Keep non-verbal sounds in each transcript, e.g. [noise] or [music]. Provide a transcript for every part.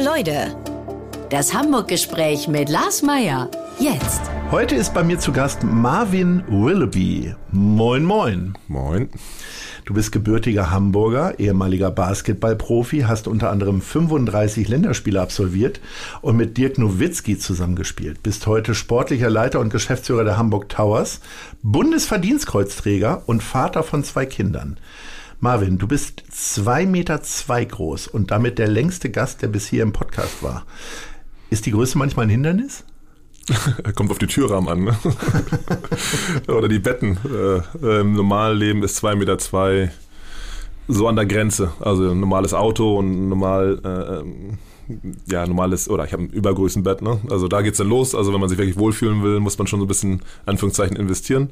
Leute. Das Hamburg-Gespräch mit Lars Meier. Jetzt. Heute ist bei mir zu Gast Marvin Willoughby. Moin, moin. Moin. Du bist gebürtiger Hamburger, ehemaliger Basketballprofi, hast unter anderem 35 Länderspiele absolviert und mit Dirk Nowitzki zusammengespielt. Bist heute sportlicher Leiter und Geschäftsführer der Hamburg Towers, Bundesverdienstkreuzträger und Vater von zwei Kindern. Marvin, du bist zwei Meter zwei groß und damit der längste Gast, der bis hier im Podcast war. Ist die Größe manchmal ein Hindernis? [laughs] Kommt auf die Türrahmen an. Ne? [laughs] Oder die Betten. Äh, Im Normalleben ist zwei Meter zwei so an der Grenze. Also ein normales Auto und normal, äh, ähm, ja, normales, oder ich habe ein Übergrößenbett, ne? Also da geht's dann los. Also wenn man sich wirklich wohlfühlen will, muss man schon so ein bisschen, Anführungszeichen, investieren.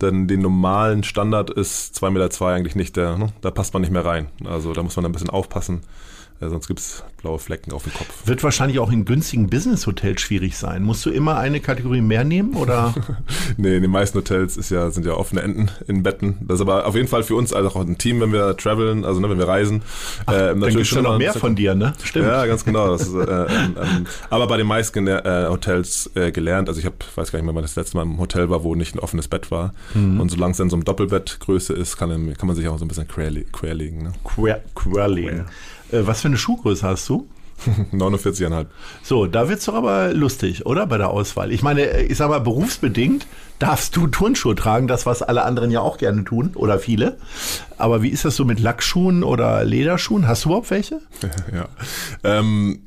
Denn den normalen Standard ist zwei Meter zwei eigentlich nicht der, ne? Da passt man nicht mehr rein. Also da muss man ein bisschen aufpassen. Ja, sonst gibt es blaue Flecken auf dem Kopf. Wird wahrscheinlich auch in günstigen Business-Hotels schwierig sein. Musst du immer eine Kategorie mehr nehmen oder? [laughs] nee, in den meisten Hotels ist ja, sind ja offene Enden in Betten. Das ist aber auf jeden Fall für uns also auch ein Team, wenn wir traveln, also ne, wenn wir reisen. Ach, äh, dann natürlich schon noch mehr von dir, ne? Stimmt. Ja, ganz genau. Ist, [laughs] äh, ähm, ähm, aber bei den meisten äh, Hotels äh, gelernt. Also ich habe, weiß gar nicht mehr, wann das letzte Mal im Hotel war, wo nicht ein offenes Bett war. Mhm. Und solange es dann so ein Doppelbettgröße ist, kann, kann man sich auch so ein bisschen quer, quer legen. Ne? Quer, quer legen. Äh, was für eine Schuhgröße hast du? [laughs] 49,5. So, da wird es doch aber lustig, oder? Bei der Auswahl. Ich meine, äh, ich sag mal, berufsbedingt darfst du Turnschuhe tragen, das, was alle anderen ja auch gerne tun, oder viele. Aber wie ist das so mit Lackschuhen oder Lederschuhen? Hast du überhaupt welche? [laughs] ja. Ähm,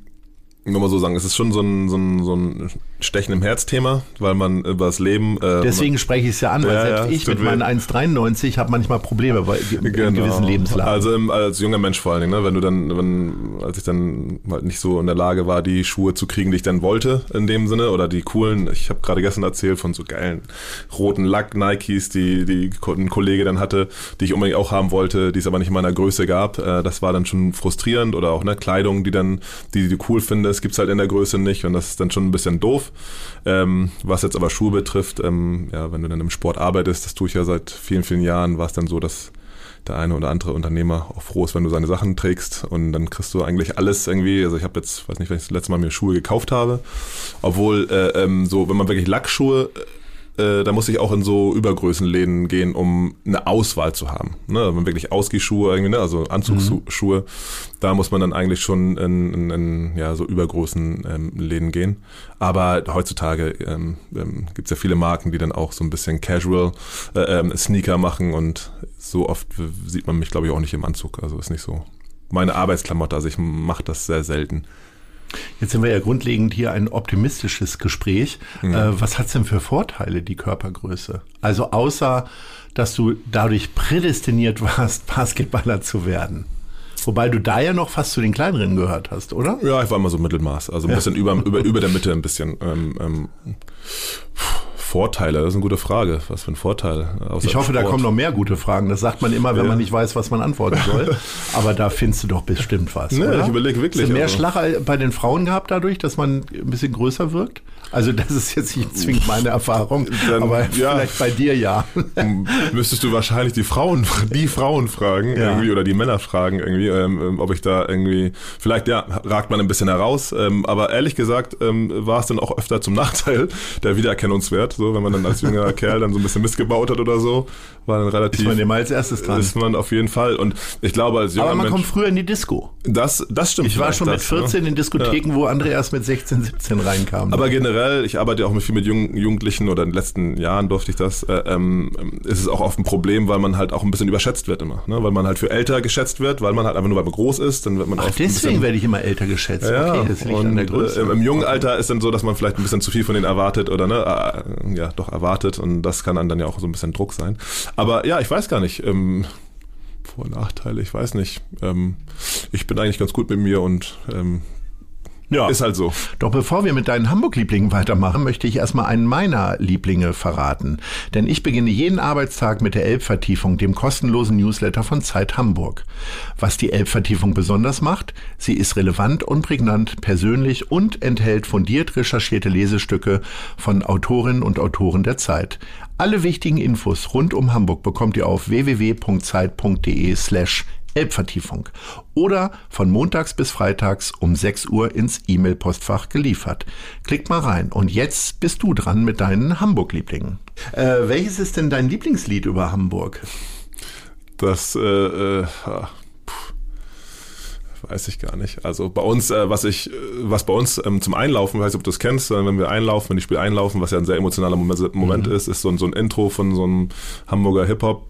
nur mal so sagen, es ist schon so ein, so ein, so ein Stechen im Herz-Thema, weil man über das Leben. Äh, Deswegen spreche ich es ja an, weil ja, selbst ja, ich mit meinen 1,93 habe manchmal Probleme bei in genau. gewissen Lebenslagen. Also im, als junger Mensch vor allen Dingen, ne? wenn du dann, wenn, als ich dann halt nicht so in der Lage war, die Schuhe zu kriegen, die ich dann wollte, in dem Sinne, oder die coolen, ich habe gerade gestern erzählt von so geilen roten Lack-Nikes, die, die ein Kollege dann hatte, die ich unbedingt auch haben wollte, die es aber nicht in meiner Größe gab. Äh, das war dann schon frustrierend oder auch ne, Kleidung, die dann, die du cool findest, gibt's halt in der Größe nicht und das ist dann schon ein bisschen doof. Ähm, was jetzt aber Schuhe betrifft, ähm, ja, wenn du dann im Sport arbeitest, das tue ich ja seit vielen, vielen Jahren, war es dann so, dass der eine oder andere Unternehmer auch froh ist, wenn du seine Sachen trägst und dann kriegst du eigentlich alles irgendwie. Also ich habe jetzt, weiß nicht, wenn ich das letzte Mal mir Schuhe gekauft habe, obwohl äh, ähm, so, wenn man wirklich Lackschuhe äh, da muss ich auch in so Übergrößenläden gehen, um eine Auswahl zu haben. Ne? Wenn wirklich Ausgehschuhe irgendwie, ne? also Anzugsschuhe, mhm. da muss man dann eigentlich schon in, in, in ja, so Übergrößenläden ähm, gehen. Aber heutzutage ähm, ähm, gibt es ja viele Marken, die dann auch so ein bisschen Casual äh, ähm, Sneaker machen und so oft sieht man mich, glaube ich, auch nicht im Anzug. Also ist nicht so meine Arbeitsklamotte, also ich mache das sehr selten. Jetzt sind wir ja grundlegend hier ein optimistisches Gespräch. Mhm. Äh, was hat's denn für Vorteile, die Körpergröße? Also außer, dass du dadurch prädestiniert warst, [laughs] Basketballer zu werden. Wobei du da ja noch fast zu den kleineren gehört hast, oder? Ja, ich war immer so Mittelmaß. Also ein bisschen über, über, über der Mitte ein bisschen. Ähm, ähm, Vorteile? Das ist eine gute Frage. Was für ein Vorteil? Ich hoffe, Sport. da kommen noch mehr gute Fragen. Das sagt man immer, wenn ja. man nicht weiß, was man antworten soll. [laughs] Aber da findest du doch bestimmt was. Nee, oder? ich überlege wirklich. Hast du mehr also. Schlacher bei den Frauen gehabt dadurch, dass man ein bisschen größer wirkt? Also das ist jetzt nicht zwingend meine Erfahrung, Dann, aber ja, vielleicht bei dir ja. Müsstest du wahrscheinlich die Frauen, die Frauen fragen ja. irgendwie oder die Männer fragen irgendwie, ähm, ähm, ob ich da irgendwie, vielleicht ja, ragt man ein bisschen heraus, ähm, aber ehrlich gesagt ähm, war es dann auch öfter zum Nachteil der Wiedererkennungswert so, wenn man dann als junger Kerl dann so ein bisschen missgebaut hat oder so, war dann relativ. Ist man immer als erstes dran. Ist man auf jeden Fall. Und ich glaube, als junger Aber man Mensch, kommt früher in die Disco. Das, das stimmt. Ich war schon mit 14 ne? in Diskotheken, ja. wo andere erst mit 16, 17 reinkamen. Aber generell, ich arbeite ja auch mit viel mit jungen Jugendlichen oder in den letzten Jahren durfte ich das, äh, ähm, ist es auch oft ein Problem, weil man halt auch ein bisschen überschätzt wird immer. Ne? Weil man halt für älter geschätzt wird, weil man halt einfach nur, weil man groß ist, dann wird man Ach, deswegen werde ich immer älter geschätzt. Ja, okay, das liegt und, an der Größe. Äh, Im jungen Alter ist dann so, dass man vielleicht ein bisschen zu viel von denen erwartet oder ne, äh, ja, doch erwartet erwartet und das kann dann, dann ja auch so ein bisschen Druck sein. Aber ja, ich weiß gar nicht. Ähm, Vor- und Nachteile, ich weiß nicht. Ähm, ich bin eigentlich ganz gut mit mir und ähm, ja. Ist halt so. Doch bevor wir mit deinen Hamburg-Lieblingen weitermachen, möchte ich erstmal einen meiner Lieblinge verraten. Denn ich beginne jeden Arbeitstag mit der Elbvertiefung, dem kostenlosen Newsletter von Zeit Hamburg. Was die Elbvertiefung besonders macht, sie ist relevant und prägnant, persönlich und enthält fundiert recherchierte Lesestücke von Autorinnen und Autoren der Zeit. Alle wichtigen Infos rund um Hamburg bekommt ihr auf www.zeit.de slash Elbvertiefung. Oder von montags bis freitags um 6 Uhr ins E-Mail-Postfach geliefert. Klickt mal rein. Und jetzt bist du dran mit deinen Hamburg-Lieblingen. Äh, welches ist denn dein Lieblingslied über Hamburg? Das, äh, äh, weiß ich gar nicht. Also bei uns, äh, was ich, äh, was bei uns ähm, zum Einlaufen, ich weiß nicht, ob du das kennst, äh, wenn wir einlaufen, wenn die Spiele einlaufen, was ja ein sehr emotionaler Moment, Moment mhm. ist, ist so ein, so ein Intro von so einem Hamburger Hip-Hop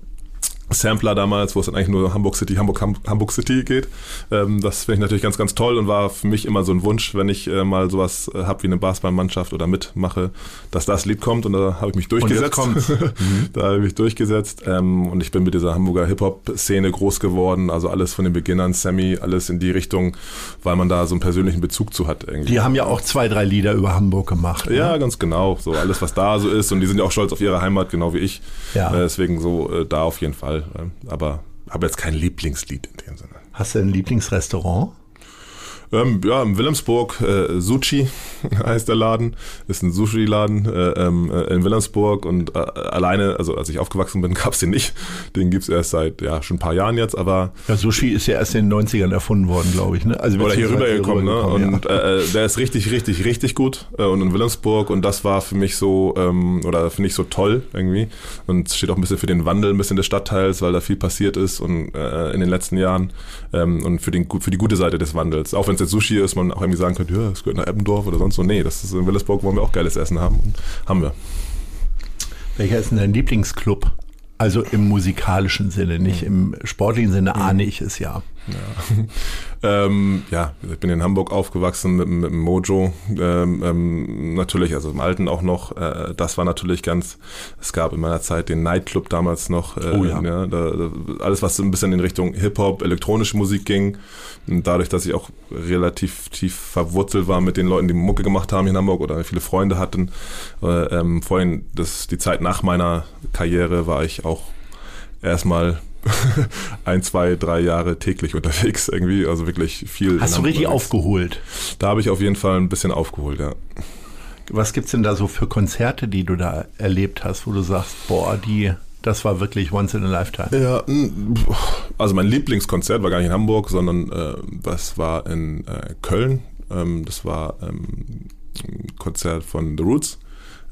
Sampler damals, wo es dann eigentlich nur Hamburg City, Hamburg, Hamburg City geht. Ähm, das finde ich natürlich ganz, ganz toll und war für mich immer so ein Wunsch, wenn ich äh, mal sowas äh, habe wie eine Basketballmannschaft oder mitmache, dass das Lied kommt und da habe [laughs] ich mich durchgesetzt. mhm. da habe ich mich durchgesetzt und ich bin mit dieser Hamburger Hip-Hop-Szene groß geworden, also alles von den Beginnern, Sammy, alles in die Richtung, weil man da so einen persönlichen Bezug zu hat. Irgendwie. Die haben ja auch zwei, drei Lieder über Hamburg gemacht. Ne? Ja, ganz genau. So alles, was da so ist und die sind ja auch stolz auf ihre Heimat, genau wie ich. Ja. Äh, deswegen so äh, da auf jeden Fall. Fall. Aber habe jetzt kein Lieblingslied in dem Sinne. Hast du ein Lieblingsrestaurant? Ähm, ja, in Wilhelmsburg, äh, Sushi [laughs] heißt der Laden, ist ein Sushi-Laden äh, ähm, äh, in Wilhelmsburg und äh, alleine, also als ich aufgewachsen bin, [laughs] gab es den nicht. Den gibt es erst seit ja schon ein paar Jahren jetzt, aber. Ja, Sushi ist ja erst in den 90ern erfunden worden, glaube ich. Ne? Also oder hier rübergekommen, ne? Und ja. Äh, äh, der ist richtig, richtig, richtig gut äh, und in Wilhelmsburg und das war für mich so, ähm, oder finde ich so toll irgendwie und steht auch ein bisschen für den Wandel ein bisschen des Stadtteils, weil da viel passiert ist und äh, in den letzten Jahren ähm, und für, den, für die gute Seite des Wandels. Auch wenn es jetzt Sushi ist, man auch irgendwie sagen könnte, ja, es gehört nach Eppendorf oder sonst so. Nee, das ist in Willesburg, wollen wir auch geiles Essen haben. Und haben wir. Welcher ist denn dein Lieblingsclub? Also im musikalischen Sinne, nicht im sportlichen Sinne mhm. ahne ich es ja. Ja. [laughs] ähm, ja, ich bin in Hamburg aufgewachsen mit, mit dem Mojo. Ähm, ähm, natürlich, also im Alten auch noch. Äh, das war natürlich ganz. Es gab in meiner Zeit den Nightclub damals noch. Äh, oh ja. ja da, da, alles, was so ein bisschen in Richtung Hip-Hop, elektronische Musik ging. Und dadurch, dass ich auch relativ tief verwurzelt war mit den Leuten, die Mucke gemacht haben hier in Hamburg oder viele Freunde hatten. Äh, ähm, vorhin, das, die Zeit nach meiner Karriere war ich auch erstmal [laughs] ein, zwei, drei Jahre täglich unterwegs irgendwie, also wirklich viel. Hast du richtig unterwegs. aufgeholt? Da habe ich auf jeden Fall ein bisschen aufgeholt, ja. Was gibt es denn da so für Konzerte, die du da erlebt hast, wo du sagst, boah, die, das war wirklich once in a lifetime? Ja, also mein Lieblingskonzert war gar nicht in Hamburg, sondern äh, das war in äh, Köln. Ähm, das war ähm, ein Konzert von The Roots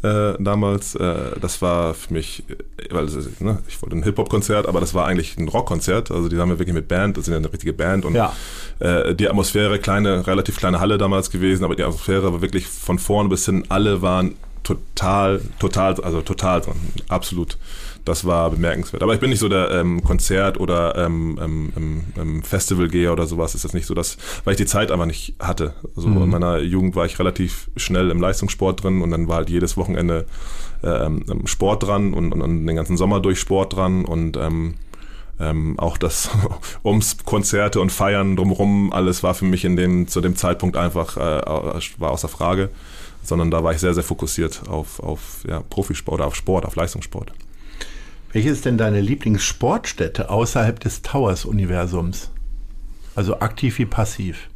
äh, damals. Äh, das war für mich, äh, weil ne, ich wollte ein Hip-Hop-Konzert, aber das war eigentlich ein Rock-Konzert. Also die haben wir wirklich mit Band, das sind ja eine richtige Band und ja. äh, die Atmosphäre, kleine, relativ kleine Halle damals gewesen, aber die Atmosphäre war wirklich von vorne bis hin, alle waren total, total, also total, absolut das war bemerkenswert. Aber ich bin nicht so der ähm, Konzert- oder ähm, ähm, ähm, ähm Festivalgeher oder sowas. Ist das nicht so, dass, weil ich die Zeit aber nicht hatte. Also mhm. in meiner Jugend war ich relativ schnell im Leistungssport drin und dann war halt jedes Wochenende ähm, Sport dran und, und, und, den ganzen Sommer durch Sport dran und ähm, ähm, auch das [laughs] ums Konzerte und Feiern drumherum, alles war für mich in dem, zu dem Zeitpunkt einfach, äh, war außer Frage, sondern da war ich sehr, sehr fokussiert auf, auf ja, Profisport oder auf Sport, auf Leistungssport. Welche ist denn deine Lieblingssportstätte außerhalb des Towers-Universums? Also aktiv wie passiv?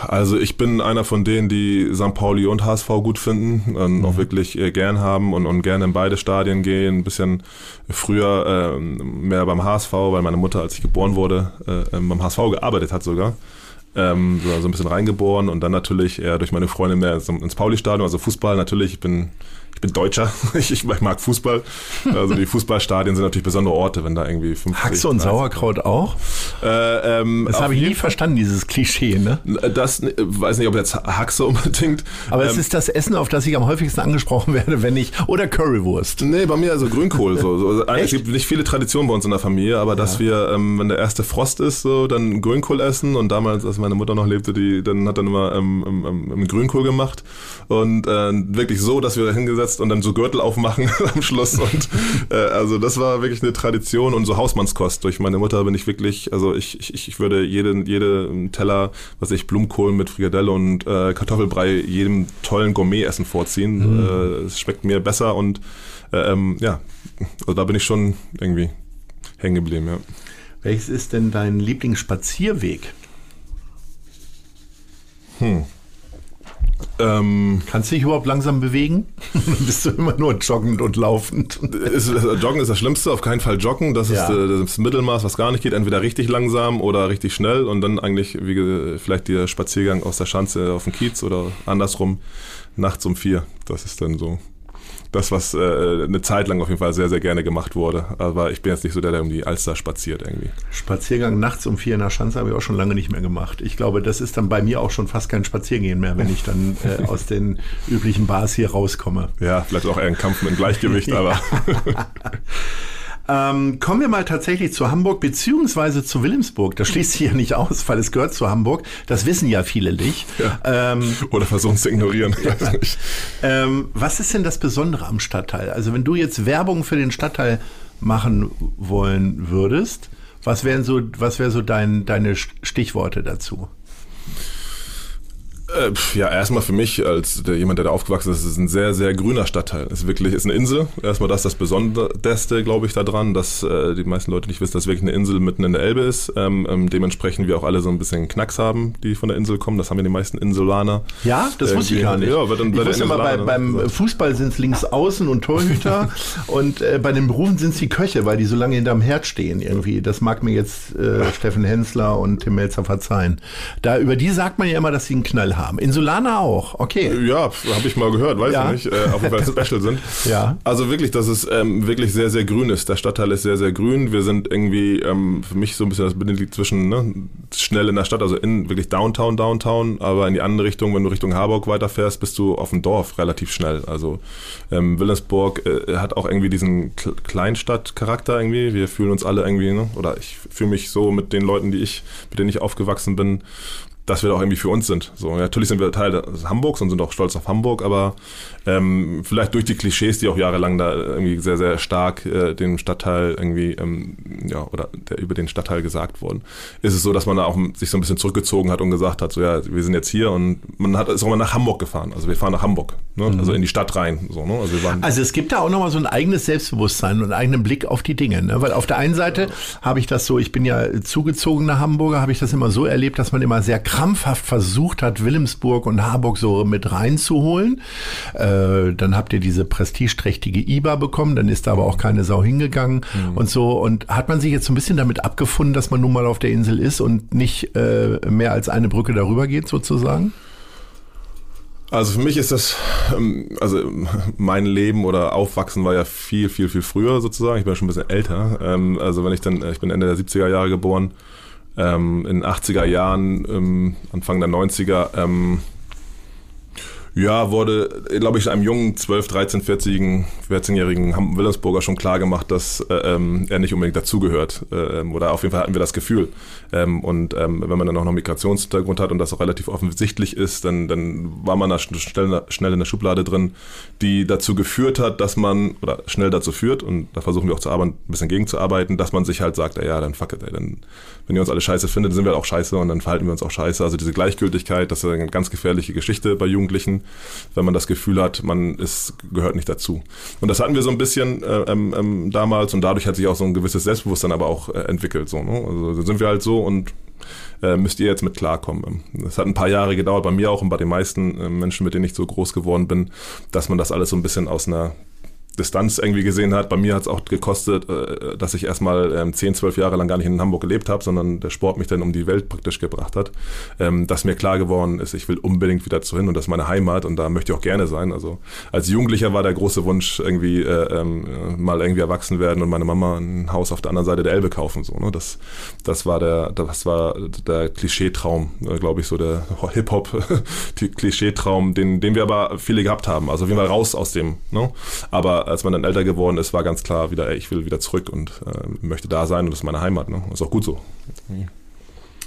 Also ich bin einer von denen, die St. Pauli und HSV gut finden und mhm. auch wirklich äh, gern haben und, und gerne in beide Stadien gehen. Ein bisschen früher äh, mehr beim HSV, weil meine Mutter, als ich geboren wurde, äh, beim HSV gearbeitet hat sogar. Ähm, so, so ein bisschen reingeboren und dann natürlich eher durch meine Freundin mehr ins, ins Pauli-Stadion, also Fußball natürlich. Ich bin ich bin Deutscher, [laughs] ich, ich, mag Fußball. Also die Fußballstadien sind natürlich besondere Orte, wenn da irgendwie 50... Haxe und Sauerkraut auch? Äh, ähm, das habe ich nie verstanden, dieses Klischee, ne? Das, weiß nicht, ob jetzt Haxe unbedingt. Aber ähm, es ist das Essen, auf das ich am häufigsten angesprochen [laughs] werde, wenn ich... Oder Currywurst. Nee, bei mir also Grünkohl. So. so. es gibt nicht viele Traditionen bei uns in der Familie, aber ja. dass wir, ähm, wenn der erste Frost ist, so dann Grünkohl essen und damals, als meine Mutter noch lebte, die dann hat dann immer ähm, ähm, ähm Grünkohl gemacht und äh, wirklich so, dass wir hingesetzt hinsetzt und dann so Gürtel aufmachen [laughs] am Schluss. Und äh, also das war wirklich eine Tradition und so Hausmannskost. Durch meine Mutter bin ich wirklich, also ich, ich, ich würde jeden jede Teller, was ich Blumenkohl mit Frikadelle und äh, Kartoffelbrei jedem tollen Gourmet-Essen vorziehen. Mhm. Äh, es schmeckt mir besser und äh, ähm, ja, also da bin ich schon irgendwie hängen geblieben, ja. Welches ist denn dein Lieblingsspazierweg? Hm. Ähm, Kannst du dich überhaupt langsam bewegen? [laughs] Bist du immer nur joggend und laufend? Ist, joggen ist das Schlimmste, auf keinen Fall joggen. Das ja. ist äh, das Mittelmaß, was gar nicht geht. Entweder richtig langsam oder richtig schnell und dann eigentlich wie, vielleicht der Spaziergang aus der Schanze auf den Kiez oder andersrum nachts um vier. Das ist dann so das, was äh, eine Zeit lang auf jeden Fall sehr, sehr gerne gemacht wurde. Aber ich bin jetzt nicht so der, der um die Alster spaziert irgendwie. Spaziergang nachts um vier in der Schanze habe ich auch schon lange nicht mehr gemacht. Ich glaube, das ist dann bei mir auch schon fast kein Spaziergehen mehr, wenn ich dann äh, [laughs] aus den üblichen Bars hier rauskomme. Ja, vielleicht auch eher ein Kampf mit Gleichgewicht, [laughs] aber. Ähm, kommen wir mal tatsächlich zu Hamburg beziehungsweise zu Wilhelmsburg. Das schließt sich ja nicht aus, weil es gehört zu Hamburg. Das wissen ja viele nicht. Ja. Ähm, Oder versuchen es zu ignorieren. Ja. Ähm, was ist denn das Besondere am Stadtteil? Also wenn du jetzt Werbung für den Stadtteil machen wollen würdest, was wären so, was wäre so dein, deine Stichworte dazu? Äh, ja, erstmal für mich als der, jemand, der da aufgewachsen ist, ist es ein sehr, sehr grüner Stadtteil. Es ist wirklich ist eine Insel. Erstmal das das Besonderste, glaube ich, daran, dass äh, die meisten Leute nicht wissen, dass wirklich eine Insel mitten in der Elbe ist. Ähm, ähm, dementsprechend wir auch alle so ein bisschen Knacks haben, die von der Insel kommen. Das haben ja die meisten Insulaner. Ja, das wusste ich gar nicht. Ja, dann, ich wusste immer, bei, beim Fußball sind es links außen und Torhüter [laughs] und äh, bei den Berufen sind es die Köche, weil die so lange hinterm Herd stehen irgendwie. Das mag mir jetzt äh, [laughs] Steffen Hensler und Tim Melzer verzeihen. Da über die sagt man ja immer, dass sie einen Knall haben. Insulaner auch, okay. Ja, habe ich mal gehört, weiß ja. ich nicht, äh, auf jeden Fall [laughs] Special sind. ja. Also wirklich, dass es ähm, wirklich sehr, sehr grün ist. Der Stadtteil ist sehr, sehr grün. Wir sind irgendwie ähm, für mich so ein bisschen das Bindeglied zwischen ne, schnell in der Stadt, also in wirklich Downtown, Downtown, aber in die andere Richtung, wenn du Richtung Harburg weiterfährst, bist du auf dem Dorf relativ schnell. Also ähm, Wilhelmsburg äh, hat auch irgendwie diesen Kleinstadtcharakter irgendwie. Wir fühlen uns alle irgendwie, ne? oder ich fühle mich so mit den Leuten, die ich, mit denen ich aufgewachsen bin, dass wir da auch irgendwie für uns sind. So, natürlich sind wir Teil Hamburgs und sind auch stolz auf Hamburg, aber ähm, vielleicht durch die Klischees, die auch jahrelang da irgendwie sehr, sehr stark äh, dem Stadtteil irgendwie, ähm, ja, oder der, über den Stadtteil gesagt wurden, ist es so, dass man da auch sich so ein bisschen zurückgezogen hat und gesagt hat, so ja, wir sind jetzt hier und man hat ist auch mal nach Hamburg gefahren. Also wir fahren nach Hamburg, ne? mhm. also in die Stadt rein. So, ne? also, wir waren also es gibt da auch nochmal so ein eigenes Selbstbewusstsein und einen eigenen Blick auf die Dinge. Ne? Weil auf der einen Seite ja. habe ich das so, ich bin ja zugezogener Hamburger, habe ich das immer so erlebt, dass man immer sehr krampfhaft versucht hat, Wilhelmsburg und Harburg so mit reinzuholen. Äh, dann habt ihr diese prestigeträchtige IBA bekommen, dann ist da aber auch keine Sau hingegangen mhm. und so. Und hat man sich jetzt so ein bisschen damit abgefunden, dass man nun mal auf der Insel ist und nicht äh, mehr als eine Brücke darüber geht, sozusagen? Also für mich ist das, ähm, also mein Leben oder Aufwachsen war ja viel, viel, viel früher sozusagen. Ich bin ja schon ein bisschen älter. Ähm, also wenn ich dann, ich bin Ende der 70er Jahre geboren, ähm, in den 80er Jahren, ähm, Anfang der 90er, ähm, ja, wurde, glaube ich, einem jungen 12, 13, 14-jährigen 14 Wilhelmsburger schon klar gemacht, dass äh, ähm, er nicht unbedingt dazugehört. Äh, oder auf jeden Fall hatten wir das Gefühl. Ähm, und ähm, wenn man dann auch noch Migrationshintergrund hat und das auch relativ offensichtlich ist, dann, dann war man da schnell, schnell in der Schublade drin, die dazu geführt hat, dass man, oder schnell dazu führt, und da versuchen wir auch zu arbeiten, ein bisschen gegenzuarbeiten, dass man sich halt sagt, ja, dann fuck it, ey, dann, wenn ihr uns alle scheiße findet, dann sind wir halt auch scheiße und dann verhalten wir uns auch scheiße. Also diese Gleichgültigkeit, das ist eine ganz gefährliche Geschichte bei Jugendlichen wenn man das Gefühl hat, man ist, gehört nicht dazu. Und das hatten wir so ein bisschen äh, ähm, ähm, damals und dadurch hat sich auch so ein gewisses Selbstbewusstsein aber auch äh, entwickelt. So, ne? Also sind wir halt so und äh, müsst ihr jetzt mit klarkommen. Es hat ein paar Jahre gedauert, bei mir auch und bei den meisten äh, Menschen, mit denen ich so groß geworden bin, dass man das alles so ein bisschen aus einer Distanz irgendwie gesehen hat. Bei mir hat es auch gekostet, äh, dass ich erstmal ähm, 10, 12 Jahre lang gar nicht in Hamburg gelebt habe, sondern der Sport mich dann um die Welt praktisch gebracht hat. Ähm, dass mir klar geworden ist, ich will unbedingt wieder zu hin und das ist meine Heimat und da möchte ich auch gerne sein. Also als Jugendlicher war der große Wunsch irgendwie äh, ähm, mal irgendwie erwachsen werden und meine Mama ein Haus auf der anderen Seite der Elbe kaufen. So, ne? das, das war der, das war der Klischeetraum, äh, glaube ich, so der Hip-Hop-Klischeetraum, [laughs] den, den wir aber viele gehabt haben. Also wie mal raus aus dem. Ne? Aber als man dann älter geworden ist, war ganz klar wieder, ey, ich will wieder zurück und äh, möchte da sein und das ist meine Heimat. Ne? Ist auch gut so.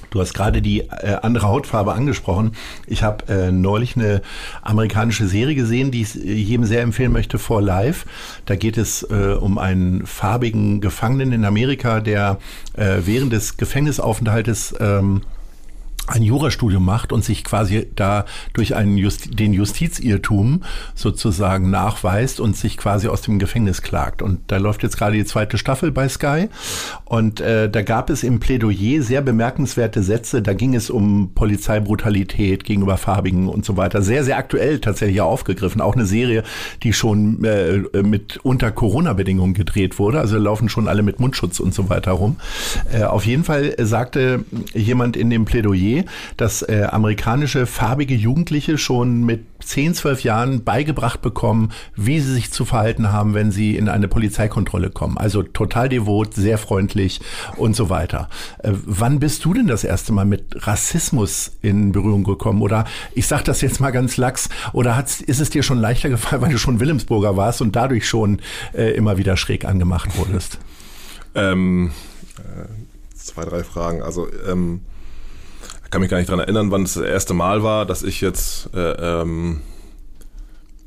Du hast gerade die äh, andere Hautfarbe angesprochen. Ich habe äh, neulich eine amerikanische Serie gesehen, die ich jedem sehr empfehlen möchte, For Life. Da geht es äh, um einen farbigen Gefangenen in Amerika, der äh, während des Gefängnisaufenthaltes ähm, ein Jurastudium macht und sich quasi da durch einen Justi den Justizirrtum sozusagen nachweist und sich quasi aus dem Gefängnis klagt. Und da läuft jetzt gerade die zweite Staffel bei Sky. Und äh, da gab es im Plädoyer sehr bemerkenswerte Sätze. Da ging es um Polizeibrutalität gegenüber Farbigen und so weiter. Sehr, sehr aktuell tatsächlich aufgegriffen. Auch eine Serie, die schon äh, mit unter Corona-Bedingungen gedreht wurde. Also laufen schon alle mit Mundschutz und so weiter rum. Äh, auf jeden Fall sagte jemand in dem Plädoyer, dass äh, amerikanische farbige Jugendliche schon mit 10, 12 Jahren beigebracht bekommen, wie sie sich zu verhalten haben, wenn sie in eine Polizeikontrolle kommen. Also total devot, sehr freundlich und so weiter. Äh, wann bist du denn das erste Mal mit Rassismus in Berührung gekommen? Oder ich sage das jetzt mal ganz lax, oder hat's, ist es dir schon leichter gefallen, [laughs] weil du schon Wilhelmsburger warst und dadurch schon äh, immer wieder schräg angemacht wurdest? Ähm, äh, zwei, drei Fragen. Also ähm, kann mich gar nicht dran erinnern, wann es das erste Mal war, dass ich jetzt, äh, ähm,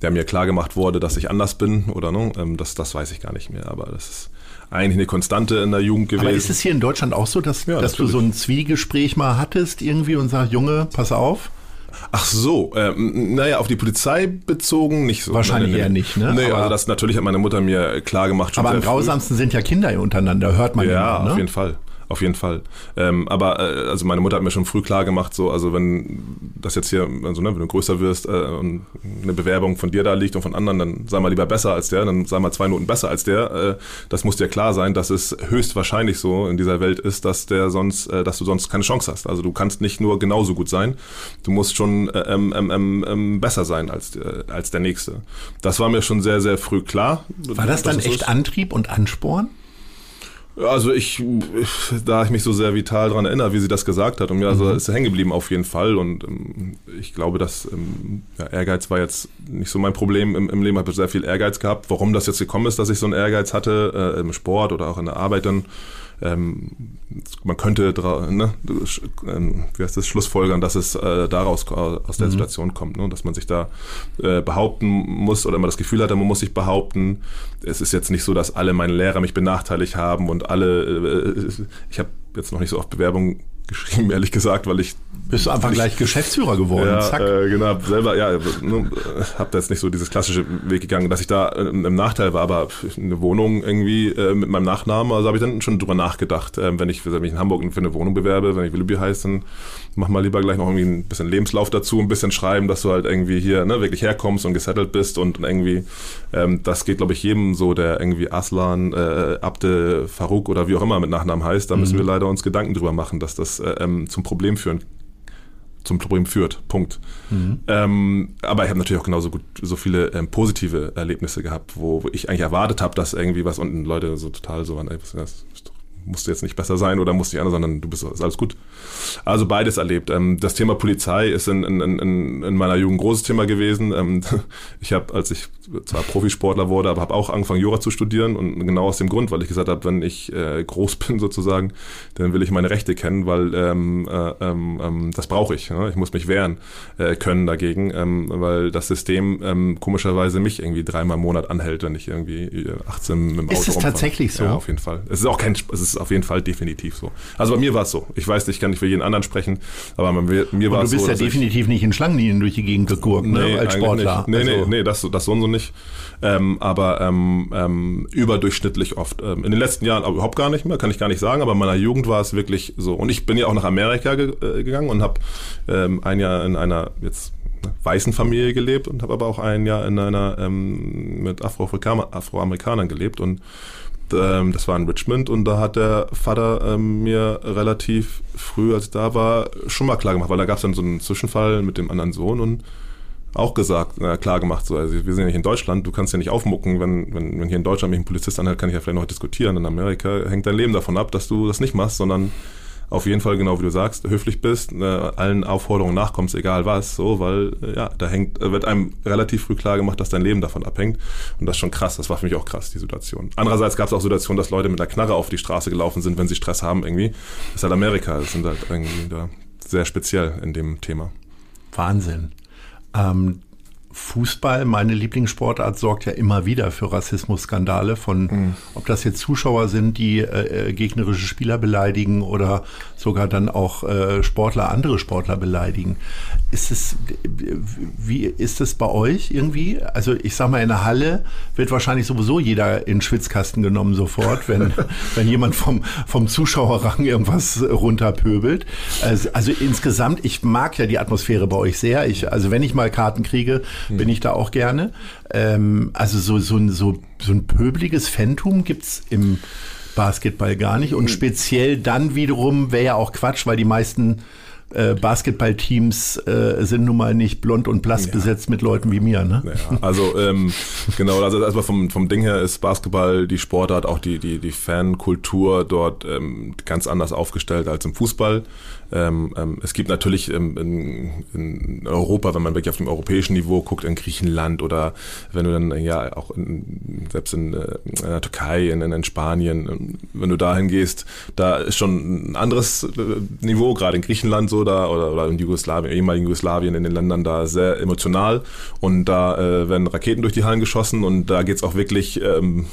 der mir klar gemacht wurde, dass ich anders bin oder ne, ähm, das, das weiß ich gar nicht mehr, aber das ist eigentlich eine Konstante in der Jugend gewesen. Aber ist es hier in Deutschland auch so, dass, ja, dass du so ein Zwiegespräch mal hattest irgendwie und sagst, Junge, pass auf? Ach so, ähm, naja, auf die Polizei bezogen nicht so. Wahrscheinlich eher nicht, ne? Nee, also das natürlich hat meine Mutter mir klar gemacht. aber am grausamsten sind ja Kinder untereinander, hört man ja. Ja, ne? auf jeden Fall auf jeden Fall. Ähm, aber äh, also meine Mutter hat mir schon früh klar gemacht, so, also wenn das jetzt hier, also ne, wenn du größer wirst äh, und eine Bewerbung von dir da liegt und von anderen, dann sei mal lieber besser als der, dann sei mal zwei Noten besser als der. Äh, das muss dir klar sein, dass es höchstwahrscheinlich so in dieser Welt ist, dass der sonst, äh, dass du sonst keine Chance hast. Also du kannst nicht nur genauso gut sein, du musst schon äh, ähm, ähm, ähm, ähm besser sein als, äh, als der Nächste. Das war mir schon sehr, sehr früh klar. War das dann echt so Antrieb und Ansporn? Also ich, da ich mich so sehr vital daran erinnere, wie sie das gesagt hat, und mir also mhm. ist hängen geblieben auf jeden Fall. Und ähm, ich glaube, dass ähm, ja, Ehrgeiz war jetzt nicht so mein Problem im, im Leben. Ich habe sehr viel Ehrgeiz gehabt. Warum das jetzt gekommen ist, dass ich so einen Ehrgeiz hatte äh, im Sport oder auch in der Arbeit, dann ähm, man könnte ne, ähm, wie heißt das, Schlussfolgern, dass es äh, daraus aus der mhm. Situation kommt, ne, dass man sich da äh, behaupten muss oder immer das Gefühl hat, man muss sich behaupten. Es ist jetzt nicht so, dass alle meine Lehrer mich benachteiligt haben und alle, äh, ich habe jetzt noch nicht so oft Bewerbungen geschrieben, ehrlich gesagt, weil ich. Bist du einfach ich, gleich Geschäftsführer geworden? Ja, Zack. Äh, genau, selber, ja, ne, hab da jetzt nicht so dieses klassische Weg gegangen, dass ich da äh, im Nachteil war, aber eine Wohnung irgendwie äh, mit meinem Nachnamen, also habe ich dann schon drüber nachgedacht, äh, wenn ich wenn ich in Hamburg für eine Wohnung bewerbe, wenn ich Willoughby heiße, dann mach mal lieber gleich noch irgendwie ein bisschen Lebenslauf dazu, ein bisschen schreiben, dass du halt irgendwie hier ne, wirklich herkommst und gesettelt bist und, irgendwie, ähm, das geht, glaube ich, jedem so, der irgendwie Aslan, äh, Abde, Farouk oder wie auch immer mit Nachnamen heißt, da müssen mhm. wir leider uns Gedanken drüber machen, dass das äh, ähm, zum Problem führen zum Problem führt. Punkt. Mhm. Ähm, aber ich habe natürlich auch genauso gut so viele ähm, positive Erlebnisse gehabt, wo, wo ich eigentlich erwartet habe, dass irgendwie was unten Leute so total so waren, ey, was ist das? Musst du jetzt nicht besser sein oder musst nicht anders, sondern du bist ist alles gut. Also beides erlebt. Ähm, das Thema Polizei ist in, in, in, in meiner Jugend ein großes Thema gewesen. Ähm, [laughs] ich habe, als ich zwar Profisportler wurde, aber habe auch angefangen, Jura zu studieren und genau aus dem Grund, weil ich gesagt habe, wenn ich äh, groß [laughs] bin sozusagen, dann will ich meine Rechte kennen, weil ähm, äh, ähm, ähm das brauche ich. Ich muss mich wehren äh, können dagegen, weil das System komischerweise mich irgendwie dreimal im Monat anhält, wenn ich irgendwie 18 mit dem Auto Ist es tatsächlich so? Ja, auf jeden Fall. Es ist auch kein, es ist auf jeden Fall definitiv so. Also bei mir war es so. Ich weiß, ich kann nicht für jeden anderen sprechen, aber bei mir, mir war es so. Du bist ja definitiv nicht in Schlangenlinien durch die Gegend gegurkt, ne, nee, als Sportler. Nicht. Nee, also. nee, nee, das, das so und so nicht. Ähm, aber ähm, ähm, überdurchschnittlich oft. Ähm, in den letzten Jahren aber überhaupt gar nicht mehr, kann ich gar nicht sagen, aber in meiner Jugend war es wirklich so. Und ich bin ja auch nach Amerika ge äh, gegangen und habe ähm, ein Jahr in einer jetzt ne, weißen Familie gelebt und habe aber auch ein Jahr in einer ähm, mit Afroamerikanern gelebt und ähm, das war in Richmond und da hat der Vater ähm, mir relativ früh, als ich da war, schon mal klar gemacht, weil da gab es dann so einen Zwischenfall mit dem anderen Sohn und auch gesagt, äh, klar gemacht, so, also wir sind ja nicht in Deutschland, du kannst ja nicht aufmucken, wenn, wenn, wenn hier in Deutschland mich ein Polizist anhält, kann ich ja vielleicht noch diskutieren. In Amerika hängt dein Leben davon ab, dass du das nicht machst, sondern auf jeden Fall, genau wie du sagst, höflich bist, äh, allen Aufforderungen nachkommst, egal was, so, weil äh, ja, da hängt, wird einem relativ früh klar gemacht, dass dein Leben davon abhängt. Und das ist schon krass, das war für mich auch krass, die Situation. Andererseits gab es auch Situationen, dass Leute mit der Knarre auf die Straße gelaufen sind, wenn sie Stress haben irgendwie. Das ist halt Amerika, das sind halt irgendwie da sehr speziell in dem Thema. Wahnsinn. Ähm, Fußball, meine Lieblingssportart, sorgt ja immer wieder für Rassismusskandale von, mhm. ob das jetzt Zuschauer sind, die äh, äh, gegnerische Spieler beleidigen oder sogar dann auch äh, Sportler, andere Sportler beleidigen. Ist es, wie ist es bei euch irgendwie? Also ich sag mal, in der Halle wird wahrscheinlich sowieso jeder in Schwitzkasten genommen sofort, wenn, [laughs] wenn jemand vom, vom Zuschauerrang irgendwas runterpöbelt. Also, also insgesamt, ich mag ja die Atmosphäre bei euch sehr. Ich, also wenn ich mal Karten kriege, hm. bin ich da auch gerne. Ähm, also so, so, so, so ein pöbeliges Phantom gibt's im Basketball gar nicht. Und hm. speziell dann wiederum wäre ja auch Quatsch, weil die meisten äh, Basketballteams äh, sind nun mal nicht blond und blass ja. besetzt mit Leuten wie mir. Ne? Ja, also ähm, genau, also erstmal vom, vom Ding her ist Basketball die Sportart, auch die, die, die Fankultur dort ähm, ganz anders aufgestellt als im Fußball. Ähm, ähm, es gibt natürlich ähm, in, in, Europa, wenn man wirklich auf dem europäischen Niveau guckt, in Griechenland oder wenn du dann ja auch in, selbst in, äh, in, der Türkei, in, in Spanien, ähm, wenn du dahin gehst, da ist schon ein anderes äh, Niveau, gerade in Griechenland so da oder, oder in Jugoslawien, ehemaligen Jugoslawien, in den Ländern da sehr emotional und da äh, werden Raketen durch die Hallen geschossen und da geht's auch wirklich ähm,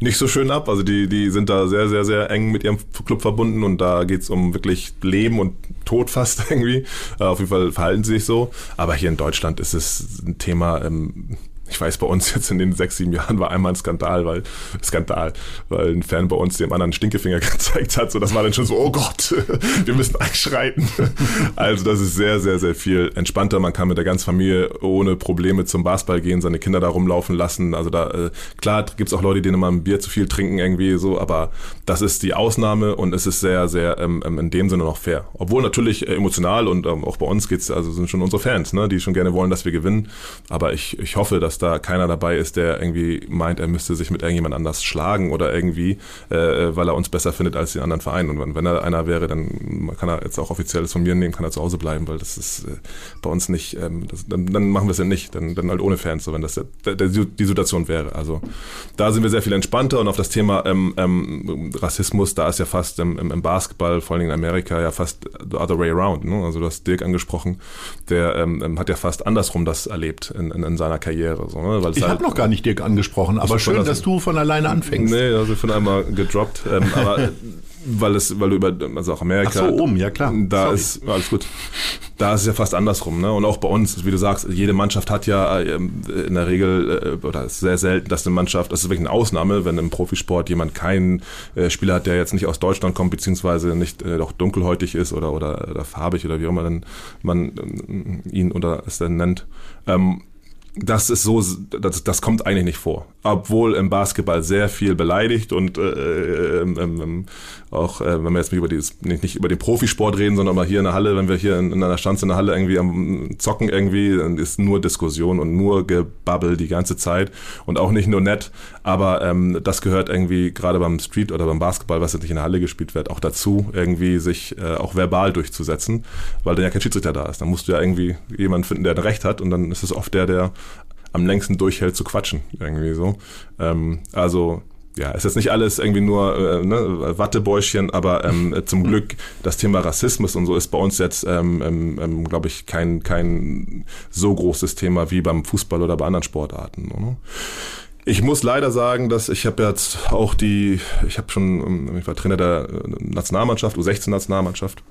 nicht so schön ab. Also die, die sind da sehr, sehr, sehr eng mit ihrem Club verbunden und da geht's um wirklich Leben und Tod fast [laughs] irgendwie. Äh, auf jeden Fall verhalten sie sich so. Aber hier in Deutschland ist es ein Thema, ähm, ich weiß, bei uns [laughs] jetzt in den sechs, sieben Jahren war einmal ein Skandal, weil, Skandal, weil ein Fan bei uns dem anderen Stinkefinger [laughs] gezeigt hat, so das war dann schon so, oh Gott, [laughs] wir müssen einschreiten. Also das ist sehr, sehr, sehr viel entspannter. Man kann mit der ganzen Familie ohne Probleme zum Basketball gehen, seine Kinder da rumlaufen lassen. Also da, äh, klar gibt's auch Leute, die immer ein Bier zu viel trinken irgendwie so, aber das ist die Ausnahme und es ist sehr, sehr ähm, ähm in dem Sinne noch fair. Obwohl natürlich äh, emotional und ähm, auch bei uns geht's, also sind schon unsere Fans, ne, die schon gerne wollen, dass wir gewinnen. Aber ich, ich hoffe, dass da keiner dabei ist, der irgendwie meint, er müsste sich mit irgendjemand anders schlagen oder irgendwie, äh, weil er uns besser findet als die anderen Vereine. Und wenn, er einer wäre, dann kann er jetzt auch offizielles von mir nehmen, kann er zu Hause bleiben, weil das ist äh, bei uns nicht, ähm, das, dann, dann machen wir es ja nicht, dann, dann halt ohne Fans, so wenn das der, der, die Situation wäre. Also da sind wir sehr viel entspannter und auf das Thema ähm, ähm, Rassismus, da ist ja fast im, im, Basketball, vor allem in Amerika, ja fast the other way around. Ne? Also du hast Dirk angesprochen, der ähm, ähm hat ja fast andersrum das erlebt in, in, in seiner Karriere. So, ne? ich halt, habe noch gar nicht Dirk angesprochen, aber schön, dass du von alleine anfängst. Nee, also von einmal gedroppt. Ähm, aber [laughs] weil es, weil du über, also auch Amerika. Ach so, oben, ja klar. Da Sorry. ist, alles gut. Da ist es ja fast andersrum, ne? Und auch bei uns, wie du sagst, jede Mannschaft hat ja ähm, in der Regel, äh, oder ist sehr selten, dass eine Mannschaft, das ist wirklich eine Ausnahme, wenn im Profisport jemand keinen äh, Spieler hat, der jetzt nicht aus Deutschland kommt, beziehungsweise nicht äh, doch dunkelhäutig ist oder, oder, oder farbig oder wie auch immer man äh, ihn oder es dann nennt. Ähm, das ist so, das, das kommt eigentlich nicht vor. Obwohl im Basketball sehr viel beleidigt und äh, äh, ähm, ähm, auch, äh, wenn wir jetzt nicht über, dieses, nicht, nicht über den Profisport reden, sondern mal hier in der Halle, wenn wir hier in, in einer Stanze in der Halle irgendwie am Zocken irgendwie, dann ist nur Diskussion und nur Gebabbel die ganze Zeit und auch nicht nur nett. Aber ähm, das gehört irgendwie gerade beim Street oder beim Basketball, was jetzt nicht in der Halle gespielt wird, auch dazu, irgendwie sich äh, auch verbal durchzusetzen, weil dann ja kein Schiedsrichter da ist. Dann musst du ja irgendwie jemanden finden, der ein Recht hat und dann ist es oft der, der am längsten durchhält zu quatschen, irgendwie so. Ähm, also ja, ist jetzt nicht alles irgendwie nur äh, ne, Wattebäuschen, aber ähm, [laughs] zum Glück das Thema Rassismus und so ist bei uns jetzt, ähm, ähm, ähm glaube ich, kein, kein so großes Thema wie beim Fußball oder bei anderen Sportarten. Oder? Ich muss leider sagen, dass ich habe jetzt auch die, ich habe schon, ähm, ich war Trainer der äh, Nationalmannschaft, U16-Nationalmannschaft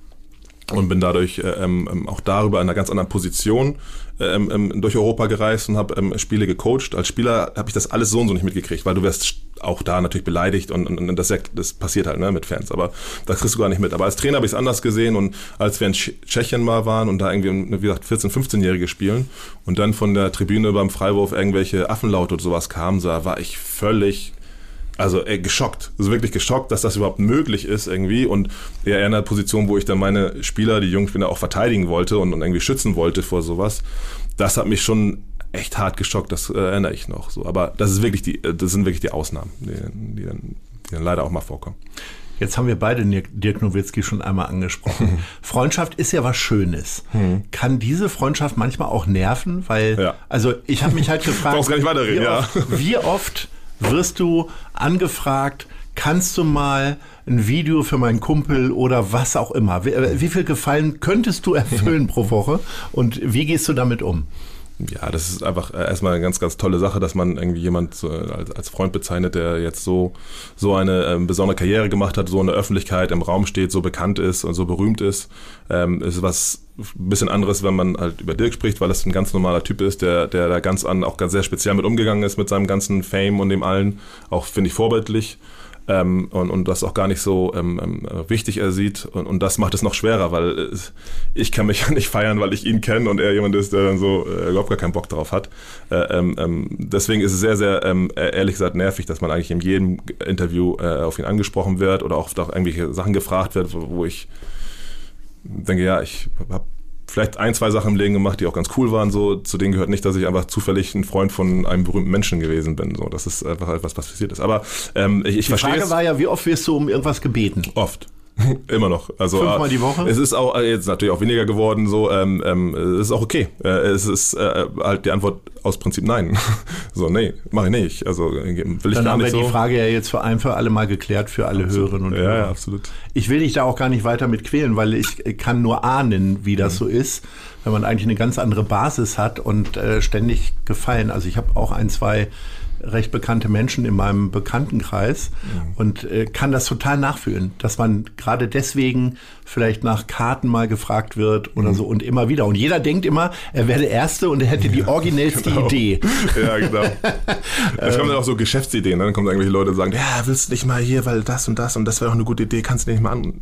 und bin dadurch äh, ähm, ähm, auch darüber in einer ganz anderen Position ähm, ähm, durch Europa gereist und habe ähm, Spiele gecoacht. Als Spieler habe ich das alles so und so nicht mitgekriegt, weil du wirst auch da natürlich beleidigt und, und, und das, das passiert halt ne, mit Fans, aber das kriegst du gar nicht mit. Aber als Trainer habe ich es anders gesehen und als wir in Tschechien mal waren und da irgendwie, wie gesagt, 14-, 15-Jährige spielen und dann von der Tribüne beim Freiwurf irgendwelche Affenlaute oder sowas kamen, da war ich völlig also ey, geschockt. Also wirklich geschockt, dass das überhaupt möglich ist irgendwie. Und eher in einer Position, wo ich dann meine Spieler, die jungen Spieler auch verteidigen wollte und, und irgendwie schützen wollte vor sowas. Das hat mich schon echt hart geschockt, das äh, erinnere ich noch so. Aber das ist wirklich die, das sind wirklich die Ausnahmen, die, die, dann, die dann leider auch mal vorkommen. Jetzt haben wir beide Dirk Nowitzki schon einmal angesprochen. [laughs] Freundschaft ist ja was Schönes. Hm. Kann diese Freundschaft manchmal auch nerven? Weil, ja. also ich habe mich halt [laughs] gefragt, gar nicht weiterreden, wie, ja. oft, wie oft wirst du angefragt, kannst du mal ein Video für meinen Kumpel oder was auch immer? Wie, äh, wie viel Gefallen könntest du erfüllen pro Woche und wie gehst du damit um? Ja, das ist einfach äh, erstmal eine ganz, ganz tolle Sache, dass man irgendwie jemand als, als Freund bezeichnet, der jetzt so, so eine ähm, besondere Karriere gemacht hat, so in der Öffentlichkeit im Raum steht, so bekannt ist und so berühmt ist. Ähm, ist was ein bisschen anderes, wenn man halt über Dirk spricht, weil das ein ganz normaler Typ ist, der, der da ganz an, auch ganz sehr speziell mit umgegangen ist, mit seinem ganzen Fame und dem allen. Auch, finde ich, vorbildlich ähm, und, und das auch gar nicht so ähm, ähm, wichtig er sieht. Und, und das macht es noch schwerer, weil äh, ich kann mich [laughs] ja nicht feiern, weil ich ihn kenne und er jemand ist, der dann so äh, überhaupt gar keinen Bock drauf hat. Äh, ähm, ähm, deswegen ist es sehr, sehr ähm, e-, ehrlich gesagt nervig, dass man eigentlich in jedem Interview äh, auf ihn angesprochen wird oder auch auf irgendwelche Sachen gefragt wird, wo, wo ich denke, ja, ich habe vielleicht ein, zwei Sachen im Leben gemacht, die auch ganz cool waren. So, zu denen gehört nicht, dass ich einfach zufällig ein Freund von einem berühmten Menschen gewesen bin. So, das ist einfach etwas, was passiert ist. Aber ähm, ich, ich die verstehe. Die Frage war ja, wie oft wirst du um irgendwas gebeten? Oft. [laughs] Immer noch. Also, Fünfmal die Woche? Es ist auch äh, jetzt natürlich auch weniger geworden, so, ähm, ähm, es ist auch okay. Äh, es ist äh, halt die Antwort aus Prinzip nein. [laughs] so, nee, mache ich nicht. Also will ich Dann gar haben wir nicht so. die Frage ja jetzt für ein für alle Mal geklärt für alle Hörerinnen und ja, Hörer. ja, absolut. Ich will dich da auch gar nicht weiter mit quälen, weil ich kann nur ahnen, wie das Mhm. so ist, wenn man eigentlich eine ganz andere Basis hat und äh, ständig gefallen. Also ich habe auch ein, zwei recht bekannte Menschen in meinem Bekanntenkreis Mhm. und äh, kann das total nachfühlen, dass man gerade deswegen vielleicht nach Karten mal gefragt wird Mhm. oder so und immer wieder. Und jeder denkt immer, er wäre der Erste und er hätte die [laughs] originellste Genau. Idee. [laughs] Ja, genau. [laughs] Es kommen dann auch so Geschäftsideen, ne? dann kommen irgendwelche Leute und sagen, ja, willst du nicht mal hier, weil das und das und das wäre doch eine gute Idee, kannst du nicht mal an.